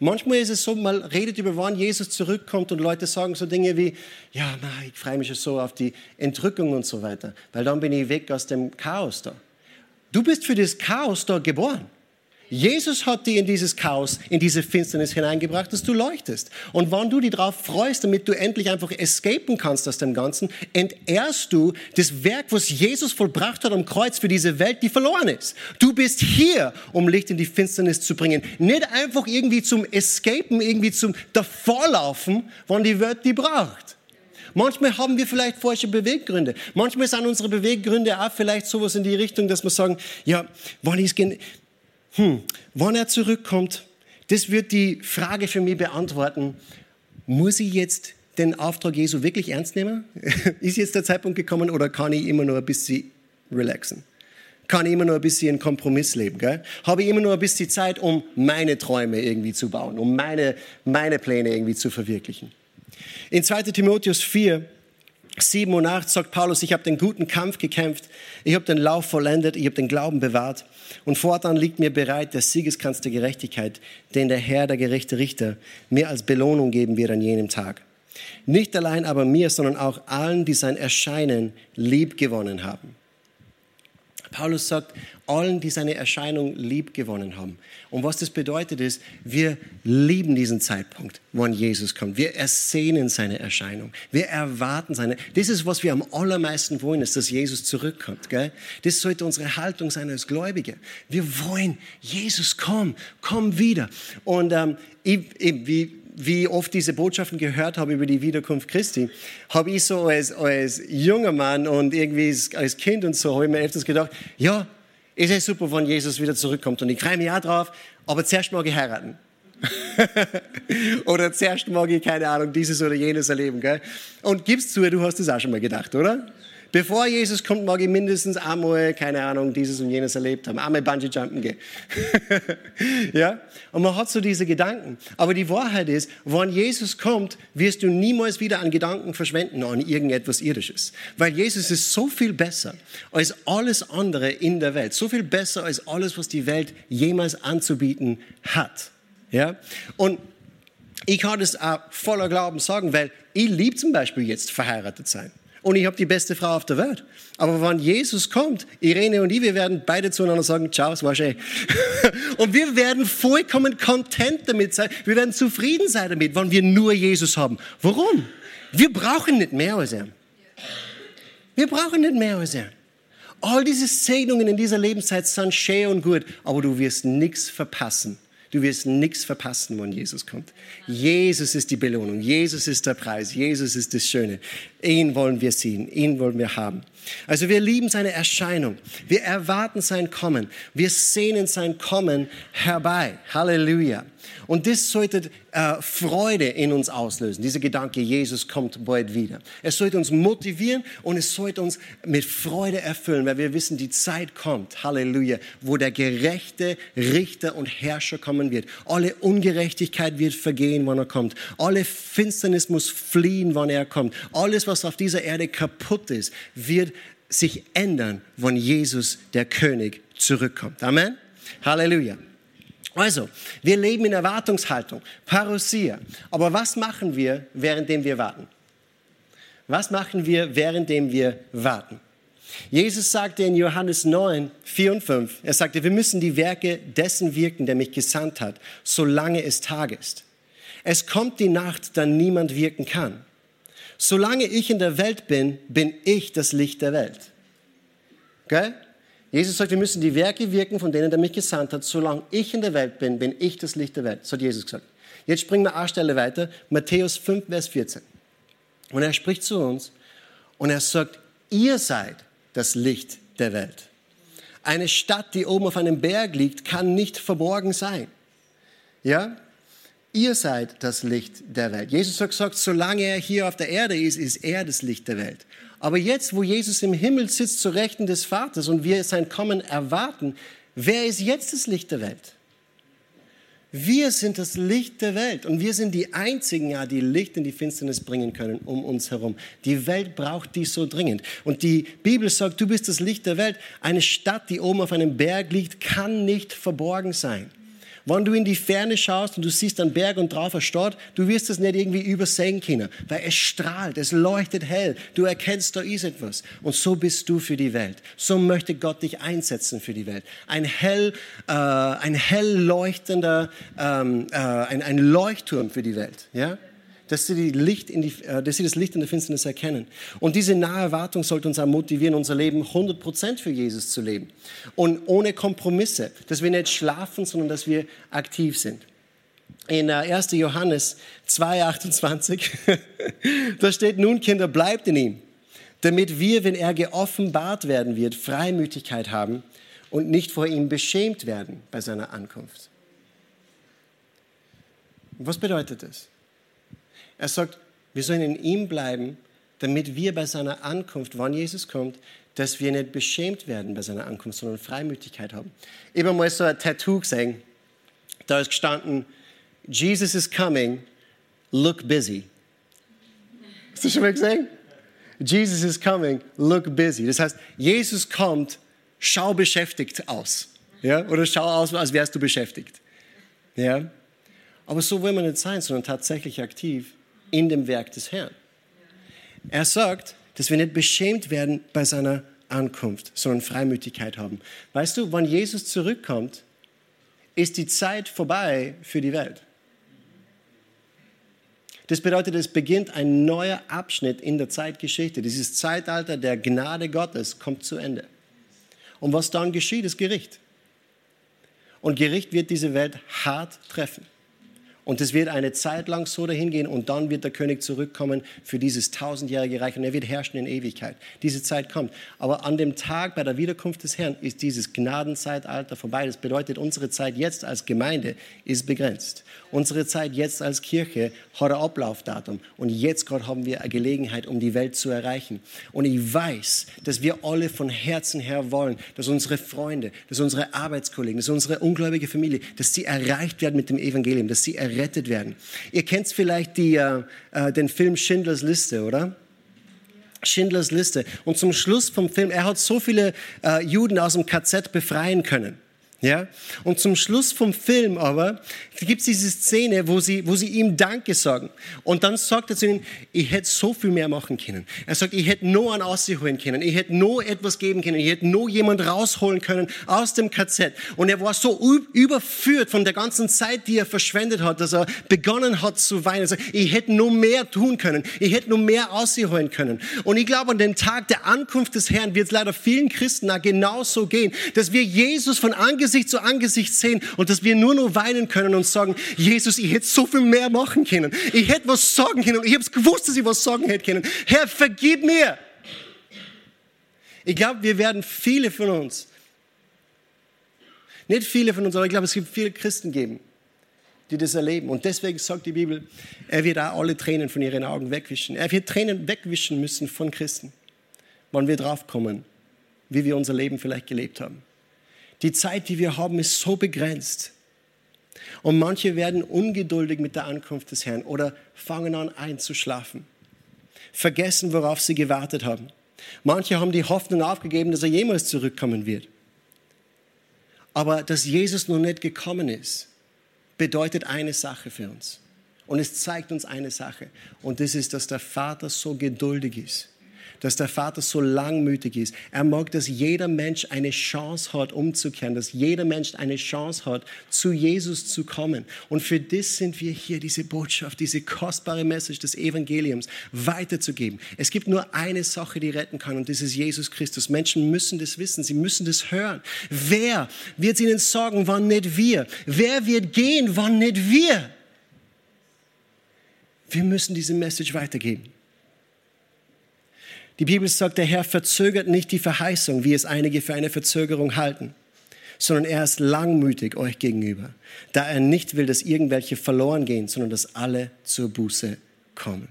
Manchmal ist es so, man redet über, wann Jesus zurückkommt und Leute sagen so Dinge wie, ja, na, ich freue mich so auf die Entrückung und so weiter, weil dann bin ich weg aus dem Chaos da. Du bist für das Chaos da geboren. Jesus hat dich in dieses Chaos, in diese Finsternis hineingebracht, dass du leuchtest. Und wenn du dich darauf freust, damit du endlich einfach escapen kannst aus dem Ganzen, entehrst du das Werk, was Jesus vollbracht hat am Kreuz für diese Welt, die verloren ist. Du bist hier, um Licht in die Finsternis zu bringen. Nicht einfach irgendwie zum Escapen, irgendwie zum Davorlaufen, wann die Welt die braucht. Manchmal haben wir vielleicht falsche Beweggründe. Manchmal sind unsere Beweggründe auch vielleicht sowas in die Richtung, dass wir sagen, ja, wann ich hm, wann er zurückkommt, das wird die Frage für mich beantworten, muss ich jetzt den Auftrag Jesu wirklich ernst nehmen? Ist jetzt der Zeitpunkt gekommen oder kann ich immer nur ein bisschen relaxen? kann ich immer nur ein bisschen Kompromiss leben. Gell? Habe ich immer nur ein bisschen Zeit, um meine Träume irgendwie zu bauen, um meine, meine Pläne irgendwie zu verwirklichen. In 2 Timotheus 4, 7 und 8 sagt Paulus, ich habe den guten Kampf gekämpft, ich habe den Lauf vollendet, ich habe den Glauben bewahrt und fortan liegt mir bereit der Siegeskranz der Gerechtigkeit, den der Herr, der gerechte Richter, mir als Belohnung geben wird an jenem Tag. Nicht allein aber mir, sondern auch allen, die sein Erscheinen lieb gewonnen haben. Paulus sagt, allen, die seine Erscheinung lieb gewonnen haben. Und was das bedeutet ist, wir lieben diesen Zeitpunkt, wann Jesus kommt. Wir ersehnen seine Erscheinung. Wir erwarten seine. Das ist, was wir am allermeisten wollen, ist, dass Jesus zurückkommt. Gell? Das sollte unsere Haltung sein als Gläubige. Wir wollen, Jesus, komm, komm wieder. Und ähm, ich, ich, wie, wie oft diese Botschaften gehört habe über die Wiederkunft Christi, habe ich so als, als junger Mann und irgendwie als Kind und so, habe ich mir öfters gedacht, ja, ist ja super, wenn Jesus wieder zurückkommt und ich freue mich auch drauf, aber zuerst mag ich heiraten. oder zuerst mag ich, keine Ahnung, dieses oder jenes erleben. Gell? Und gibst zu, du hast das auch schon mal gedacht, oder? Bevor Jesus kommt, mag ich mindestens einmal, keine Ahnung, dieses und jenes erlebt haben. Einmal Bungee-Jumpen gehen. ja? Und man hat so diese Gedanken. Aber die Wahrheit ist, wenn Jesus kommt, wirst du niemals wieder an Gedanken verschwenden an irgendetwas Irdisches. Weil Jesus ist so viel besser als alles andere in der Welt. So viel besser als alles, was die Welt jemals anzubieten hat. Ja? Und ich kann das auch voller Glauben sagen, weil ich liebe zum Beispiel jetzt verheiratet sein und ich habe die beste Frau auf der Welt. Aber wenn Jesus kommt, Irene und ich, wir werden beide zueinander sagen, ciao, es war schön. und wir werden vollkommen content damit sein. Wir werden zufrieden sein damit, wenn wir nur Jesus haben. Warum? Wir brauchen nicht mehr als er. Wir brauchen nicht mehr als er. All diese Segnungen in dieser Lebenszeit sind schön und gut, aber du wirst nichts verpassen Du wirst nichts verpassen, wenn Jesus kommt. Jesus ist die Belohnung. Jesus ist der Preis. Jesus ist das Schöne. Ihn wollen wir sehen. Ihn wollen wir haben. Also wir lieben seine Erscheinung. Wir erwarten sein Kommen. Wir sehnen sein Kommen herbei. Halleluja. Und das sollte äh, Freude in uns auslösen. Dieser Gedanke, Jesus kommt bald wieder. Es sollte uns motivieren und es sollte uns mit Freude erfüllen, weil wir wissen, die Zeit kommt. Halleluja. Wo der gerechte Richter und Herrscher kommen wird. Alle Ungerechtigkeit wird vergehen, wann er kommt. Alle Finsternis muss fliehen, wann er kommt. Alles, was auf dieser Erde kaputt ist, wird sich ändern, wenn Jesus, der König, zurückkommt. Amen. Halleluja. Also, wir leben in Erwartungshaltung, Parousia. Aber was machen wir, währenddem wir warten? Was machen wir, währenddem wir warten? Jesus sagte in Johannes 9, 4 und 5, er sagte, wir müssen die Werke dessen wirken, der mich gesandt hat, solange es Tag ist. Es kommt die Nacht, da niemand wirken kann. Solange ich in der Welt bin, bin ich das Licht der Welt. Gell? Jesus sagt, wir müssen die Werke wirken, von denen er mich gesandt hat. Solange ich in der Welt bin, bin ich das Licht der Welt. Das hat Jesus gesagt. Jetzt springen wir eine Stelle weiter. Matthäus 5, Vers 14. Und er spricht zu uns und er sagt, ihr seid das Licht der Welt. Eine Stadt, die oben auf einem Berg liegt, kann nicht verborgen sein. Ja? Ihr seid das Licht der Welt. Jesus hat gesagt, solange er hier auf der Erde ist, ist er das Licht der Welt. Aber jetzt, wo Jesus im Himmel sitzt zu Rechten des Vaters und wir sein Kommen erwarten, wer ist jetzt das Licht der Welt? Wir sind das Licht der Welt und wir sind die Einzigen, ja, die Licht in die Finsternis bringen können um uns herum. Die Welt braucht dies so dringend. Und die Bibel sagt, du bist das Licht der Welt. Eine Stadt, die oben auf einem Berg liegt, kann nicht verborgen sein. Wenn du in die Ferne schaust und du siehst einen Berg und drauf eine Stadt, du wirst es nicht irgendwie übersehen können, weil es strahlt, es leuchtet hell. Du erkennst, da ist etwas. Und so bist du für die Welt. So möchte Gott dich einsetzen für die Welt. Ein hell, äh, ein hell leuchtender, ähm, äh, ein, ein Leuchtturm für die Welt. Ja? Dass sie, die Licht in die, äh, dass sie das Licht in der Finsternis erkennen. Und diese nahe Erwartung sollte uns auch motivieren, unser Leben 100% für Jesus zu leben. Und ohne Kompromisse, dass wir nicht schlafen, sondern dass wir aktiv sind. In 1. Äh, Johannes 2,28, da steht, nun Kinder, bleibt in ihm, damit wir, wenn er geoffenbart werden wird, Freimütigkeit haben und nicht vor ihm beschämt werden bei seiner Ankunft. Was bedeutet das? Er sagt, wir sollen in ihm bleiben, damit wir bei seiner Ankunft, wann Jesus kommt, dass wir nicht beschämt werden bei seiner Ankunft, sondern Freimütigkeit haben. Ich habe mal so ein Tattoo gesehen, da ist gestanden, Jesus is coming, look busy. Hast du schon mal gesehen? Jesus is coming, look busy. Das heißt, Jesus kommt, schau beschäftigt aus. Ja? Oder schau aus, als wärst du beschäftigt. Ja? Aber so will man nicht sein, sondern tatsächlich aktiv in dem Werk des Herrn. Er sagt, dass wir nicht beschämt werden bei seiner Ankunft, sondern Freimütigkeit haben. Weißt du, wenn Jesus zurückkommt, ist die Zeit vorbei für die Welt. Das bedeutet, es beginnt ein neuer Abschnitt in der Zeitgeschichte. Dieses Zeitalter der Gnade Gottes kommt zu Ende. Und was dann geschieht, ist Gericht. Und Gericht wird diese Welt hart treffen. Und es wird eine Zeit lang so dahin gehen und dann wird der König zurückkommen für dieses tausendjährige Reich und er wird herrschen in Ewigkeit. Diese Zeit kommt. Aber an dem Tag bei der Wiederkunft des Herrn ist dieses Gnadenzeitalter vorbei. Das bedeutet, unsere Zeit jetzt als Gemeinde ist begrenzt. Unsere Zeit jetzt als Kirche hat ein Ablaufdatum und jetzt gerade haben wir eine Gelegenheit, um die Welt zu erreichen. Und ich weiß, dass wir alle von Herzen her wollen, dass unsere Freunde, dass unsere Arbeitskollegen, dass unsere ungläubige Familie, dass sie erreicht werden mit dem Evangelium, dass sie errettet werden. Ihr kennt vielleicht die, äh, äh, den Film Schindlers Liste, oder? Schindlers Liste. Und zum Schluss vom Film, er hat so viele äh, Juden aus dem KZ befreien können. Ja? Und zum Schluss vom Film aber gibt es diese Szene, wo sie, wo sie ihm Danke sagen. Und dann sagt er zu ihnen, ich hätte so viel mehr machen können. Er sagt, ich hätte nur einen ausholen können. Ich hätte nur etwas geben können. Ich hätte nur jemand rausholen können aus dem KZ. Und er war so überführt von der ganzen Zeit, die er verschwendet hat, dass er begonnen hat zu weinen. Er sagt, ich hätte nur mehr tun können. Ich hätte nur mehr ausholen können. Und ich glaube, an dem Tag der Ankunft des Herrn wird es leider vielen Christen auch genauso gehen, dass wir Jesus von Angesicht Angesicht zu Angesicht sehen und dass wir nur noch weinen können und sagen, Jesus, ich hätte so viel mehr machen können. Ich hätte was sagen können. Ich habe es gewusst, dass ich was sagen hätte können. Herr, vergib mir. Ich glaube, wir werden viele von uns, nicht viele von uns, aber ich glaube, es gibt viele Christen geben, die das erleben. Und deswegen sagt die Bibel, er wird auch alle Tränen von ihren Augen wegwischen. Er wird Tränen wegwischen müssen von Christen, wann wir draufkommen, wie wir unser Leben vielleicht gelebt haben. Die Zeit, die wir haben, ist so begrenzt. Und manche werden ungeduldig mit der Ankunft des Herrn oder fangen an einzuschlafen, vergessen, worauf sie gewartet haben. Manche haben die Hoffnung aufgegeben, dass er jemals zurückkommen wird. Aber dass Jesus noch nicht gekommen ist, bedeutet eine Sache für uns. Und es zeigt uns eine Sache. Und das ist, dass der Vater so geduldig ist dass der Vater so langmütig ist. Er mag, dass jeder Mensch eine Chance hat, umzukehren, dass jeder Mensch eine Chance hat, zu Jesus zu kommen. Und für das sind wir hier, diese Botschaft, diese kostbare Message des Evangeliums weiterzugeben. Es gibt nur eine Sache, die retten kann, und das ist Jesus Christus. Menschen müssen das wissen, sie müssen das hören. Wer wird ihnen sagen, wann nicht wir? Wer wird gehen, wann nicht wir? Wir müssen diese Message weitergeben. Die Bibel sagt, der Herr verzögert nicht die Verheißung, wie es einige für eine Verzögerung halten, sondern er ist langmütig euch gegenüber, da er nicht will, dass irgendwelche verloren gehen, sondern dass alle zur Buße kommen.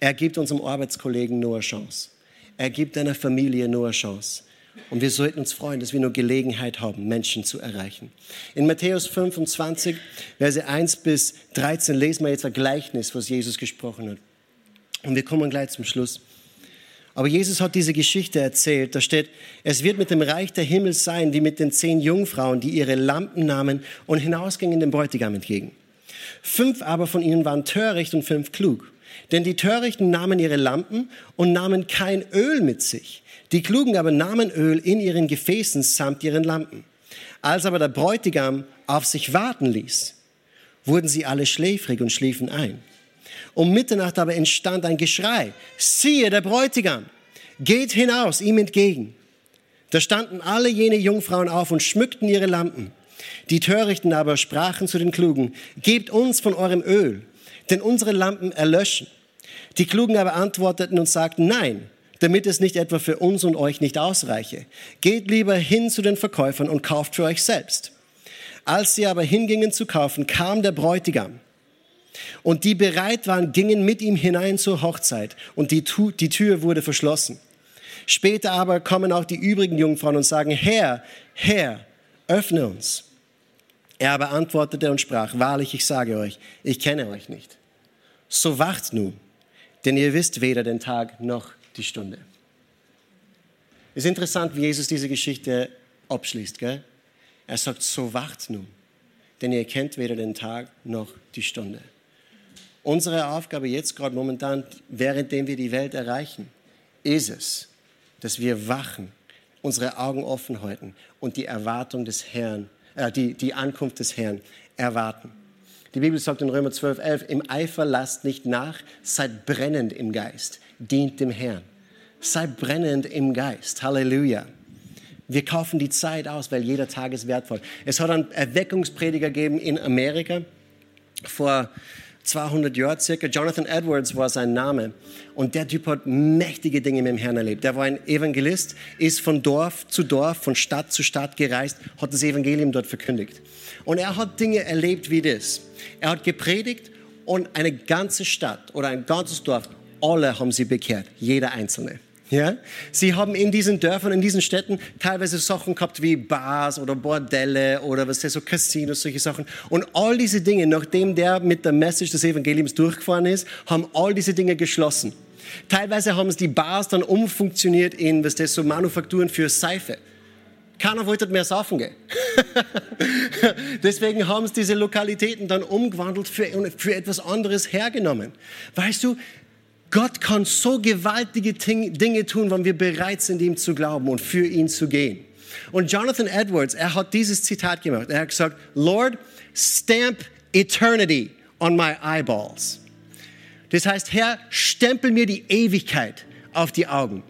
Er gibt unserem Arbeitskollegen nur eine Chance. Er gibt deiner Familie nur eine Chance. Und wir sollten uns freuen, dass wir nur Gelegenheit haben, Menschen zu erreichen. In Matthäus 25, Verse 1 bis 13 lesen wir jetzt ein Gleichnis, was Jesus gesprochen hat. Und wir kommen gleich zum Schluss. Aber Jesus hat diese Geschichte erzählt. Da steht, es wird mit dem Reich der Himmel sein, wie mit den zehn Jungfrauen, die ihre Lampen nahmen und hinausgingen dem Bräutigam entgegen. Fünf aber von ihnen waren töricht und fünf klug. Denn die Törichten nahmen ihre Lampen und nahmen kein Öl mit sich. Die Klugen aber nahmen Öl in ihren Gefäßen samt ihren Lampen. Als aber der Bräutigam auf sich warten ließ, wurden sie alle schläfrig und schliefen ein. Um Mitternacht aber entstand ein Geschrei. Siehe, der Bräutigam geht hinaus ihm entgegen. Da standen alle jene Jungfrauen auf und schmückten ihre Lampen. Die Törichten aber sprachen zu den Klugen, gebt uns von eurem Öl, denn unsere Lampen erlöschen. Die Klugen aber antworteten und sagten, nein, damit es nicht etwa für uns und euch nicht ausreiche. Geht lieber hin zu den Verkäufern und kauft für euch selbst. Als sie aber hingingen zu kaufen, kam der Bräutigam. Und die bereit waren, gingen mit ihm hinein zur Hochzeit und die, die Tür wurde verschlossen. Später aber kommen auch die übrigen Jungfrauen und sagen, Herr, Herr, öffne uns. Er aber antwortete und sprach, wahrlich, ich sage euch, ich kenne euch nicht. So wacht nun, denn ihr wisst weder den Tag noch die Stunde. Es ist interessant, wie Jesus diese Geschichte abschließt. Gell? Er sagt, so wacht nun, denn ihr kennt weder den Tag noch die Stunde. Unsere Aufgabe jetzt gerade momentan, währenddem wir die Welt erreichen, ist es, dass wir wachen, unsere Augen offen halten und die Erwartung des Herrn, äh, die, die Ankunft des Herrn erwarten. Die Bibel sagt in Römer 12, 11, im Eifer lasst nicht nach, seid brennend im Geist, dient dem Herrn. Seid brennend im Geist. Halleluja. Wir kaufen die Zeit aus, weil jeder Tag ist wertvoll. Es hat einen Erweckungsprediger gegeben in Amerika vor 200 Jahren circa. Jonathan Edwards war sein Name. Und der Typ hat mächtige Dinge mit dem Herrn erlebt. Der war ein Evangelist, ist von Dorf zu Dorf, von Stadt zu Stadt gereist, hat das Evangelium dort verkündigt. Und er hat Dinge erlebt wie das. Er hat gepredigt und eine ganze Stadt oder ein ganzes Dorf, alle haben sie bekehrt, jeder Einzelne. Ja? Sie haben in diesen Dörfern, in diesen Städten teilweise Sachen gehabt wie Bars oder Bordelle oder was ist, so Casinos, solche Sachen. Und all diese Dinge, nachdem der mit der Message des Evangeliums durchgefahren ist, haben all diese Dinge geschlossen. Teilweise haben es die Bars dann umfunktioniert in, was das so Manufakturen für Seife. Keiner wollte mehr saufen gehen. Deswegen haben es diese Lokalitäten dann umgewandelt für, für etwas anderes hergenommen. Weißt du, Gott kann so gewaltige Dinge tun, wenn wir bereit sind, ihm zu glauben und für ihn zu gehen. Und Jonathan Edwards, er hat dieses Zitat gemacht. Er hat gesagt, Lord, stamp eternity on my eyeballs. Das heißt, Herr, stempel mir die Ewigkeit auf die Augen.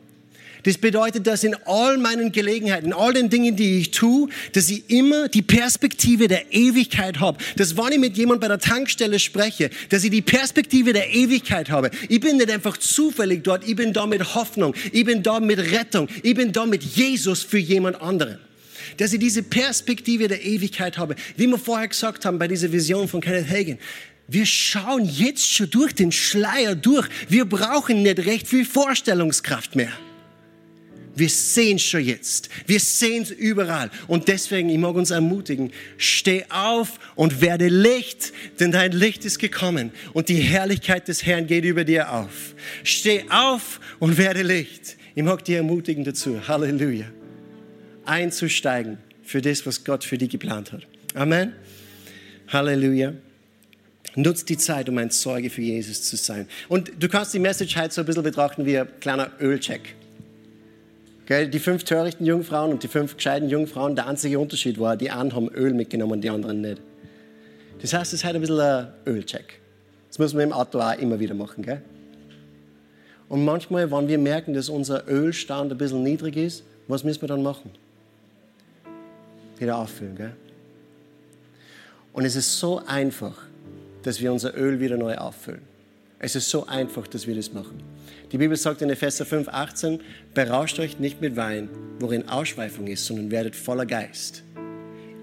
Das bedeutet, dass in all meinen Gelegenheiten, in all den Dingen, die ich tue, dass ich immer die Perspektive der Ewigkeit habe. Dass wenn ich mit jemandem bei der Tankstelle spreche, dass ich die Perspektive der Ewigkeit habe. Ich bin nicht einfach zufällig dort, ich bin da mit Hoffnung, ich bin da mit Rettung, ich bin da mit Jesus für jemand anderen dass ich diese Perspektive der Ewigkeit habe. Wie wir vorher gesagt haben bei dieser Vision von Kenneth Hagen. Wir schauen jetzt schon durch den Schleier durch. Wir brauchen nicht recht viel Vorstellungskraft mehr. Wir sehen es schon jetzt. Wir sehen es überall. Und deswegen, ich mag uns ermutigen, steh auf und werde Licht, denn dein Licht ist gekommen und die Herrlichkeit des Herrn geht über dir auf. Steh auf und werde Licht. Ich mag dich ermutigen dazu. Halleluja. Einzusteigen für das, was Gott für dich geplant hat. Amen. Halleluja. Nutzt die Zeit, um ein Zeuge für Jesus zu sein. Und du kannst die Message halt so ein bisschen betrachten wie ein kleiner Ölcheck. Die fünf törichten Jungfrauen und die fünf gescheiten Jungfrauen, der einzige Unterschied war, die einen haben Öl mitgenommen und die anderen nicht. Das heißt, es ist halt ein bisschen ein Ölcheck. Das muss man im Auto auch immer wieder machen. Gell? Und manchmal, wenn wir merken, dass unser Ölstand ein bisschen niedrig ist, was müssen wir dann machen? Wieder auffüllen. Gell? Und es ist so einfach, dass wir unser Öl wieder neu auffüllen. Es ist so einfach, dass wir das machen. Die Bibel sagt in Epheser 5, 18, berauscht euch nicht mit Wein, worin Ausschweifung ist, sondern werdet voller Geist,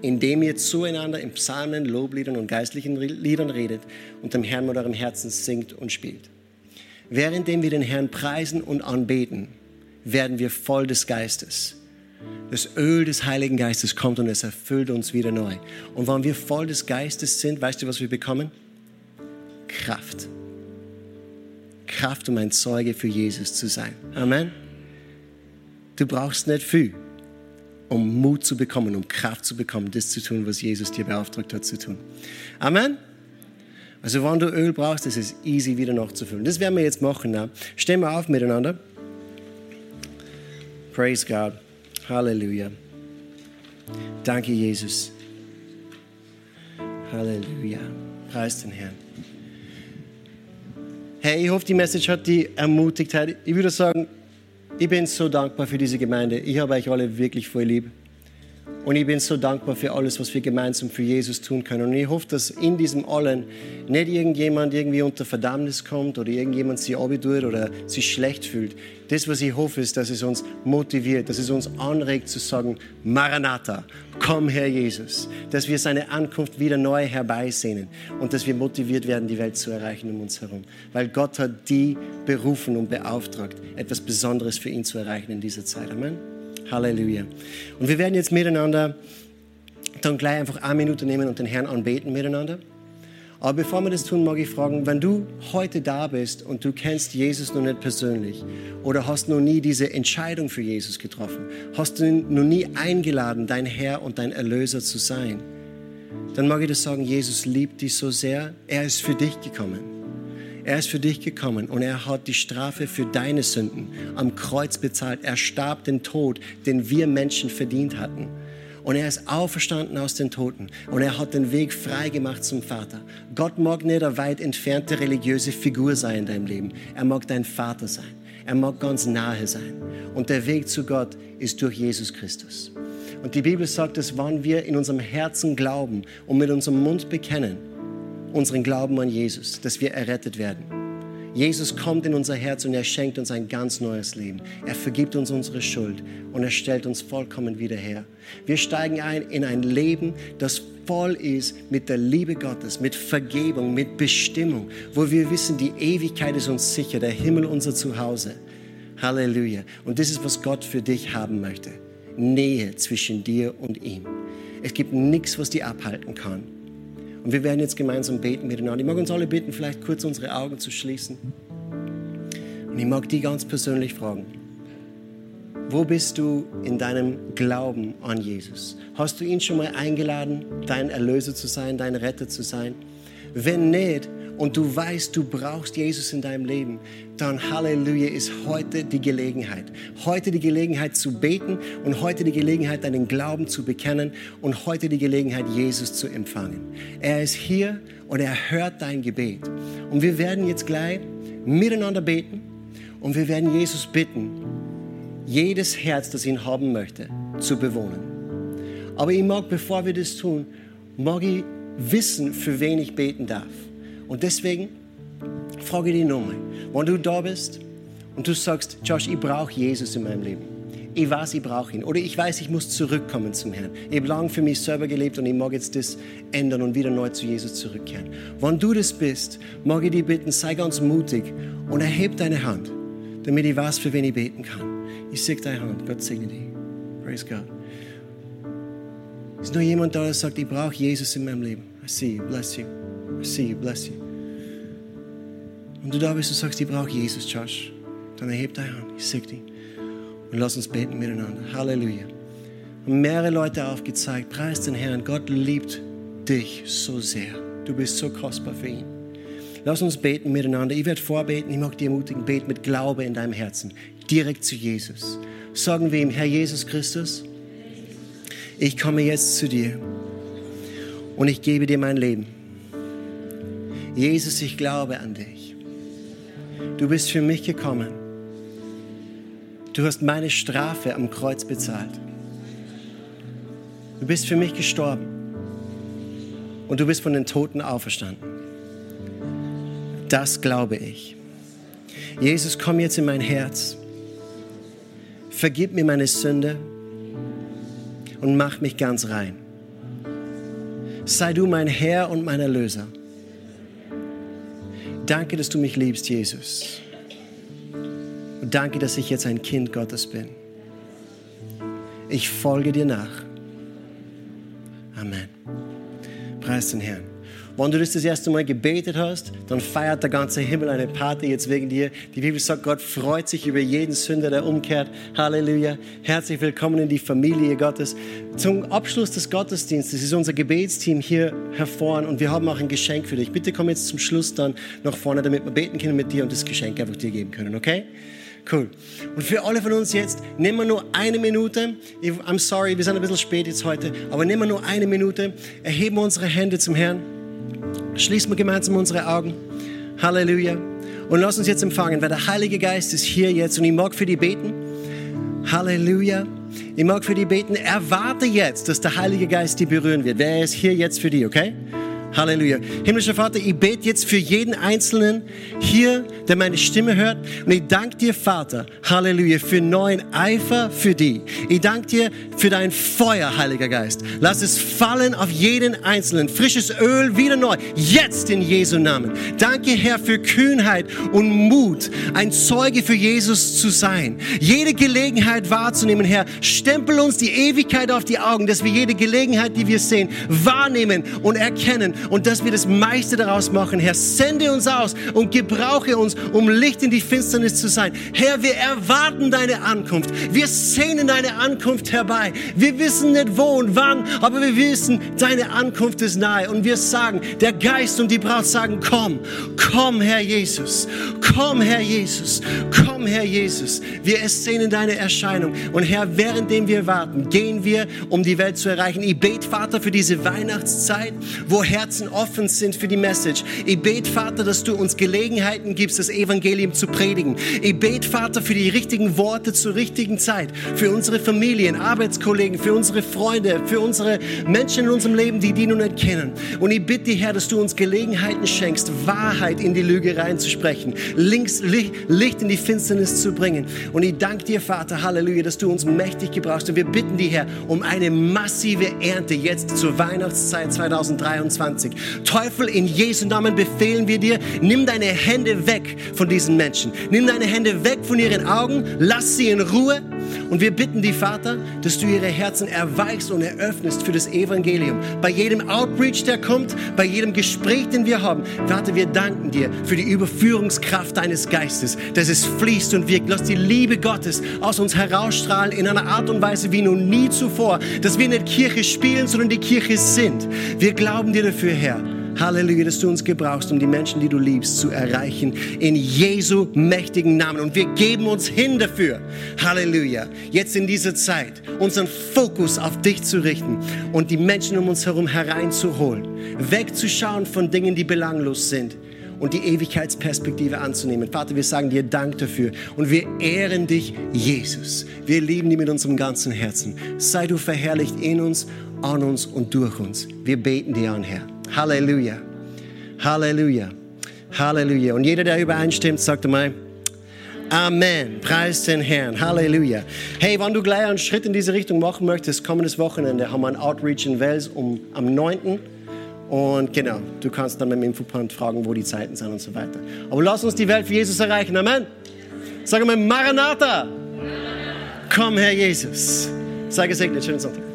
indem ihr zueinander in Psalmen, Lobliedern und geistlichen Liedern redet und dem Herrn mit eurem Herzen singt und spielt. Währenddem wir den Herrn preisen und anbeten, werden wir voll des Geistes. Das Öl des Heiligen Geistes kommt und es erfüllt uns wieder neu. Und wenn wir voll des Geistes sind, weißt du, was wir bekommen? Kraft. Kraft, um ein Zeuge für Jesus zu sein. Amen. Du brauchst nicht viel, um Mut zu bekommen, um Kraft zu bekommen, das zu tun, was Jesus dir beauftragt hat zu tun. Amen. Also wenn du Öl brauchst, ist es easy wieder nachzufüllen. Das werden wir jetzt machen. Ne? Stehen wir auf miteinander. Praise God. Halleluja. Danke, Jesus. Halleluja. Preis den Herrn. Hey, ich hoffe, die Message hat dich ermutigt. Ich würde sagen, ich bin so dankbar für diese Gemeinde. Ich habe euch alle wirklich voll lieb. Und ich bin so dankbar für alles, was wir gemeinsam für Jesus tun können. Und ich hoffe, dass in diesem allen nicht irgendjemand irgendwie unter Verdammnis kommt oder irgendjemand sich abtut oder sich schlecht fühlt. Das, was ich hoffe, ist, dass es uns motiviert, dass es uns anregt zu sagen, Maranatha, komm Herr Jesus. Dass wir seine Ankunft wieder neu herbeisehnen und dass wir motiviert werden, die Welt zu erreichen um uns herum. Weil Gott hat die berufen und beauftragt, etwas Besonderes für ihn zu erreichen in dieser Zeit. Amen. Halleluja. Und wir werden jetzt miteinander dann gleich einfach eine Minute nehmen und den Herrn anbeten miteinander. Aber bevor wir das tun, mag ich fragen, wenn du heute da bist und du kennst Jesus noch nicht persönlich oder hast noch nie diese Entscheidung für Jesus getroffen, hast du ihn noch nie eingeladen, dein Herr und dein Erlöser zu sein, dann mag ich das sagen, Jesus liebt dich so sehr, er ist für dich gekommen. Er ist für dich gekommen und er hat die Strafe für deine Sünden am Kreuz bezahlt. Er starb den Tod, den wir Menschen verdient hatten. Und er ist auferstanden aus den Toten. Und er hat den Weg frei gemacht zum Vater. Gott mag nicht eine weit entfernte religiöse Figur sein in deinem Leben. Er mag dein Vater sein. Er mag ganz nahe sein. Und der Weg zu Gott ist durch Jesus Christus. Und die Bibel sagt, dass wann wir in unserem Herzen glauben und mit unserem Mund bekennen, unseren Glauben an Jesus, dass wir errettet werden. Jesus kommt in unser Herz und er schenkt uns ein ganz neues Leben. Er vergibt uns unsere Schuld und er stellt uns vollkommen wieder her. Wir steigen ein in ein Leben, das voll ist mit der Liebe Gottes, mit Vergebung, mit Bestimmung, wo wir wissen, die Ewigkeit ist uns sicher, der Himmel unser Zuhause. Halleluja. Und das ist, was Gott für dich haben möchte. Nähe zwischen dir und ihm. Es gibt nichts, was dich abhalten kann. Und wir werden jetzt gemeinsam beten miteinander. Ich mag uns alle bitten, vielleicht kurz unsere Augen zu schließen. Und ich mag die ganz persönlich fragen. Wo bist du in deinem Glauben an Jesus? Hast du ihn schon mal eingeladen, dein Erlöser zu sein, dein Retter zu sein? Wenn nicht, und du weißt, du brauchst Jesus in deinem Leben, dann Halleluja ist heute die Gelegenheit. Heute die Gelegenheit zu beten und heute die Gelegenheit, deinen Glauben zu bekennen und heute die Gelegenheit, Jesus zu empfangen. Er ist hier und er hört dein Gebet. Und wir werden jetzt gleich miteinander beten und wir werden Jesus bitten, jedes Herz, das ihn haben möchte, zu bewohnen. Aber ich mag, bevor wir das tun, mag ich wissen, für wen ich beten darf. Und deswegen frage ich dich nochmal, wenn du da bist und du sagst, Josh, ich brauche Jesus in meinem Leben. Ich weiß, ich brauche ihn. Oder ich weiß, ich muss zurückkommen zum Herrn. Ich habe lange für mich selber gelebt und ich mag jetzt das ändern und wieder neu zu Jesus zurückkehren. Wenn du das bist, mag ich dich bitten, sei ganz mutig und erhebe deine Hand, damit ich weiß, für wen ich beten kann. Ich sehe deine Hand. Gott segne dich. Praise God. Ist nur jemand da, der sagt, ich brauche Jesus in meinem Leben. I see you. Bless you. I see you, bless you. Und du da bist und sagst, ich brauche Jesus, Josh, dann erheb deine Hand, ich segne dich. Und lass uns beten miteinander. Halleluja. Und mehrere Leute aufgezeigt, preis den Herrn, Gott liebt dich so sehr. Du bist so kostbar für ihn. Lass uns beten miteinander. Ich werde vorbeten, ich mag dich ermutigen, bet mit Glaube in deinem Herzen, direkt zu Jesus. Sagen wir ihm, Herr Jesus Christus, ich komme jetzt zu dir und ich gebe dir mein Leben. Jesus, ich glaube an dich. Du bist für mich gekommen. Du hast meine Strafe am Kreuz bezahlt. Du bist für mich gestorben. Und du bist von den Toten auferstanden. Das glaube ich. Jesus, komm jetzt in mein Herz. Vergib mir meine Sünde und mach mich ganz rein. Sei du mein Herr und mein Erlöser. Danke, dass du mich liebst, Jesus. Und danke, dass ich jetzt ein Kind Gottes bin. Ich folge dir nach. Amen. Preis den Herrn. Wenn du das das erste Mal gebetet hast, dann feiert der ganze Himmel eine Party jetzt wegen dir. Die Bibel sagt, Gott freut sich über jeden Sünder, der umkehrt. Halleluja. Herzlich willkommen in die Familie Gottes. Zum Abschluss des Gottesdienstes ist unser Gebetsteam hier hervor und wir haben auch ein Geschenk für dich. Bitte komm jetzt zum Schluss dann nach vorne, damit wir beten können mit dir und das Geschenk einfach dir geben können, okay? Cool. Und für alle von uns jetzt, nehmen wir nur eine Minute. I'm sorry, wir sind ein bisschen spät jetzt heute, aber nehmen wir nur eine Minute, erheben unsere Hände zum Herrn. Schließen wir gemeinsam unsere Augen. Halleluja. Und lass uns jetzt empfangen, weil der Heilige Geist ist hier jetzt und ich mag für die beten. Halleluja. Ich mag für die beten. Erwarte jetzt, dass der Heilige Geist die berühren wird. Wer ist hier jetzt für die, okay? Halleluja. Himmlischer Vater, ich bete jetzt für jeden Einzelnen hier, der meine Stimme hört. Und ich danke dir, Vater, Halleluja, für neuen Eifer für die. Ich danke dir für dein Feuer, Heiliger Geist. Lass es fallen auf jeden Einzelnen. Frisches Öl wieder neu. Jetzt in Jesu Namen. Danke, Herr, für Kühnheit und Mut, ein Zeuge für Jesus zu sein. Jede Gelegenheit wahrzunehmen, Herr. Stempel uns die Ewigkeit auf die Augen, dass wir jede Gelegenheit, die wir sehen, wahrnehmen und erkennen und dass wir das meiste daraus machen. Herr, sende uns aus und gebrauche uns, um Licht in die Finsternis zu sein. Herr, wir erwarten deine Ankunft. Wir sehnen deine Ankunft herbei. Wir wissen nicht wo und wann, aber wir wissen, deine Ankunft ist nahe. Und wir sagen, der Geist und die Braut sagen, komm, komm, Herr Jesus. Komm, Herr Jesus. Komm, Herr Jesus. Wir sehnen deine Erscheinung. Und Herr, währenddem wir warten, gehen wir, um die Welt zu erreichen. Ich bete, Vater, für diese Weihnachtszeit, wo Herr Herzen offen sind für die Message. Ich bete, Vater, dass du uns Gelegenheiten gibst, das Evangelium zu predigen. Ich bete, Vater, für die richtigen Worte zur richtigen Zeit, für unsere Familien, Arbeitskollegen, für unsere Freunde, für unsere Menschen in unserem Leben, die die nun nicht kennen. Und ich bitte Herr, dass du uns Gelegenheiten schenkst, Wahrheit in die Lüge reinzusprechen, links Licht in die Finsternis zu bringen. Und ich danke dir, Vater, Halleluja, dass du uns mächtig gebrauchst. Und wir bitten dich, Herr, um eine massive Ernte jetzt zur Weihnachtszeit 2023. 20. Teufel, in Jesu Namen befehlen wir dir, nimm deine Hände weg von diesen Menschen. Nimm deine Hände weg von ihren Augen, lass sie in Ruhe. Und wir bitten die Vater, dass du ihre Herzen erweichst und eröffnest für das Evangelium. Bei jedem Outreach, der kommt, bei jedem Gespräch, den wir haben. Vater, wir danken dir für die Überführungskraft deines Geistes, dass es fließt und wirkt. Lass die Liebe Gottes aus uns herausstrahlen in einer Art und Weise wie nun nie zuvor, dass wir nicht Kirche spielen, sondern die Kirche sind. Wir glauben dir dafür, Herr. Halleluja, dass du uns gebrauchst, um die Menschen, die du liebst, zu erreichen. In Jesu mächtigen Namen. Und wir geben uns hin dafür. Halleluja. Jetzt in dieser Zeit unseren Fokus auf dich zu richten und die Menschen um uns herum hereinzuholen. Wegzuschauen von Dingen, die belanglos sind und die Ewigkeitsperspektive anzunehmen. Vater, wir sagen dir Dank dafür und wir ehren dich, Jesus. Wir lieben dich mit unserem ganzen Herzen. Sei du verherrlicht in uns, an uns und durch uns. Wir beten dir an, Herr. Halleluja. Halleluja. Halleluja. Und jeder, der übereinstimmt, sagt einmal, Amen. Preis den Herrn. Halleluja. Hey, wenn du gleich einen Schritt in diese Richtung machen möchtest, kommendes Wochenende haben wir ein Outreach in Wels um, am 9. Und genau, du kannst dann mit dem Infopunkt fragen, wo die Zeiten sind und so weiter. Aber lass uns die Welt für Jesus erreichen. Amen. Sag mal, Maranatha. Komm, Herr Jesus. Sei gesegnet. Schönen Sonntag.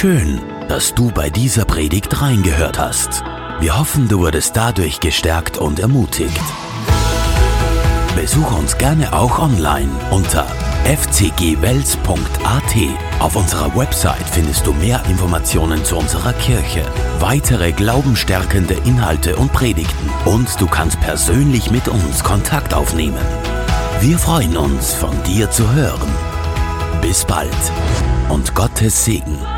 Schön, dass du bei dieser Predigt reingehört hast. Wir hoffen, du wurdest dadurch gestärkt und ermutigt. Besuch uns gerne auch online unter fcgwels.at. Auf unserer Website findest du mehr Informationen zu unserer Kirche, weitere glaubenstärkende Inhalte und Predigten und du kannst persönlich mit uns Kontakt aufnehmen. Wir freuen uns, von dir zu hören. Bis bald und Gottes Segen.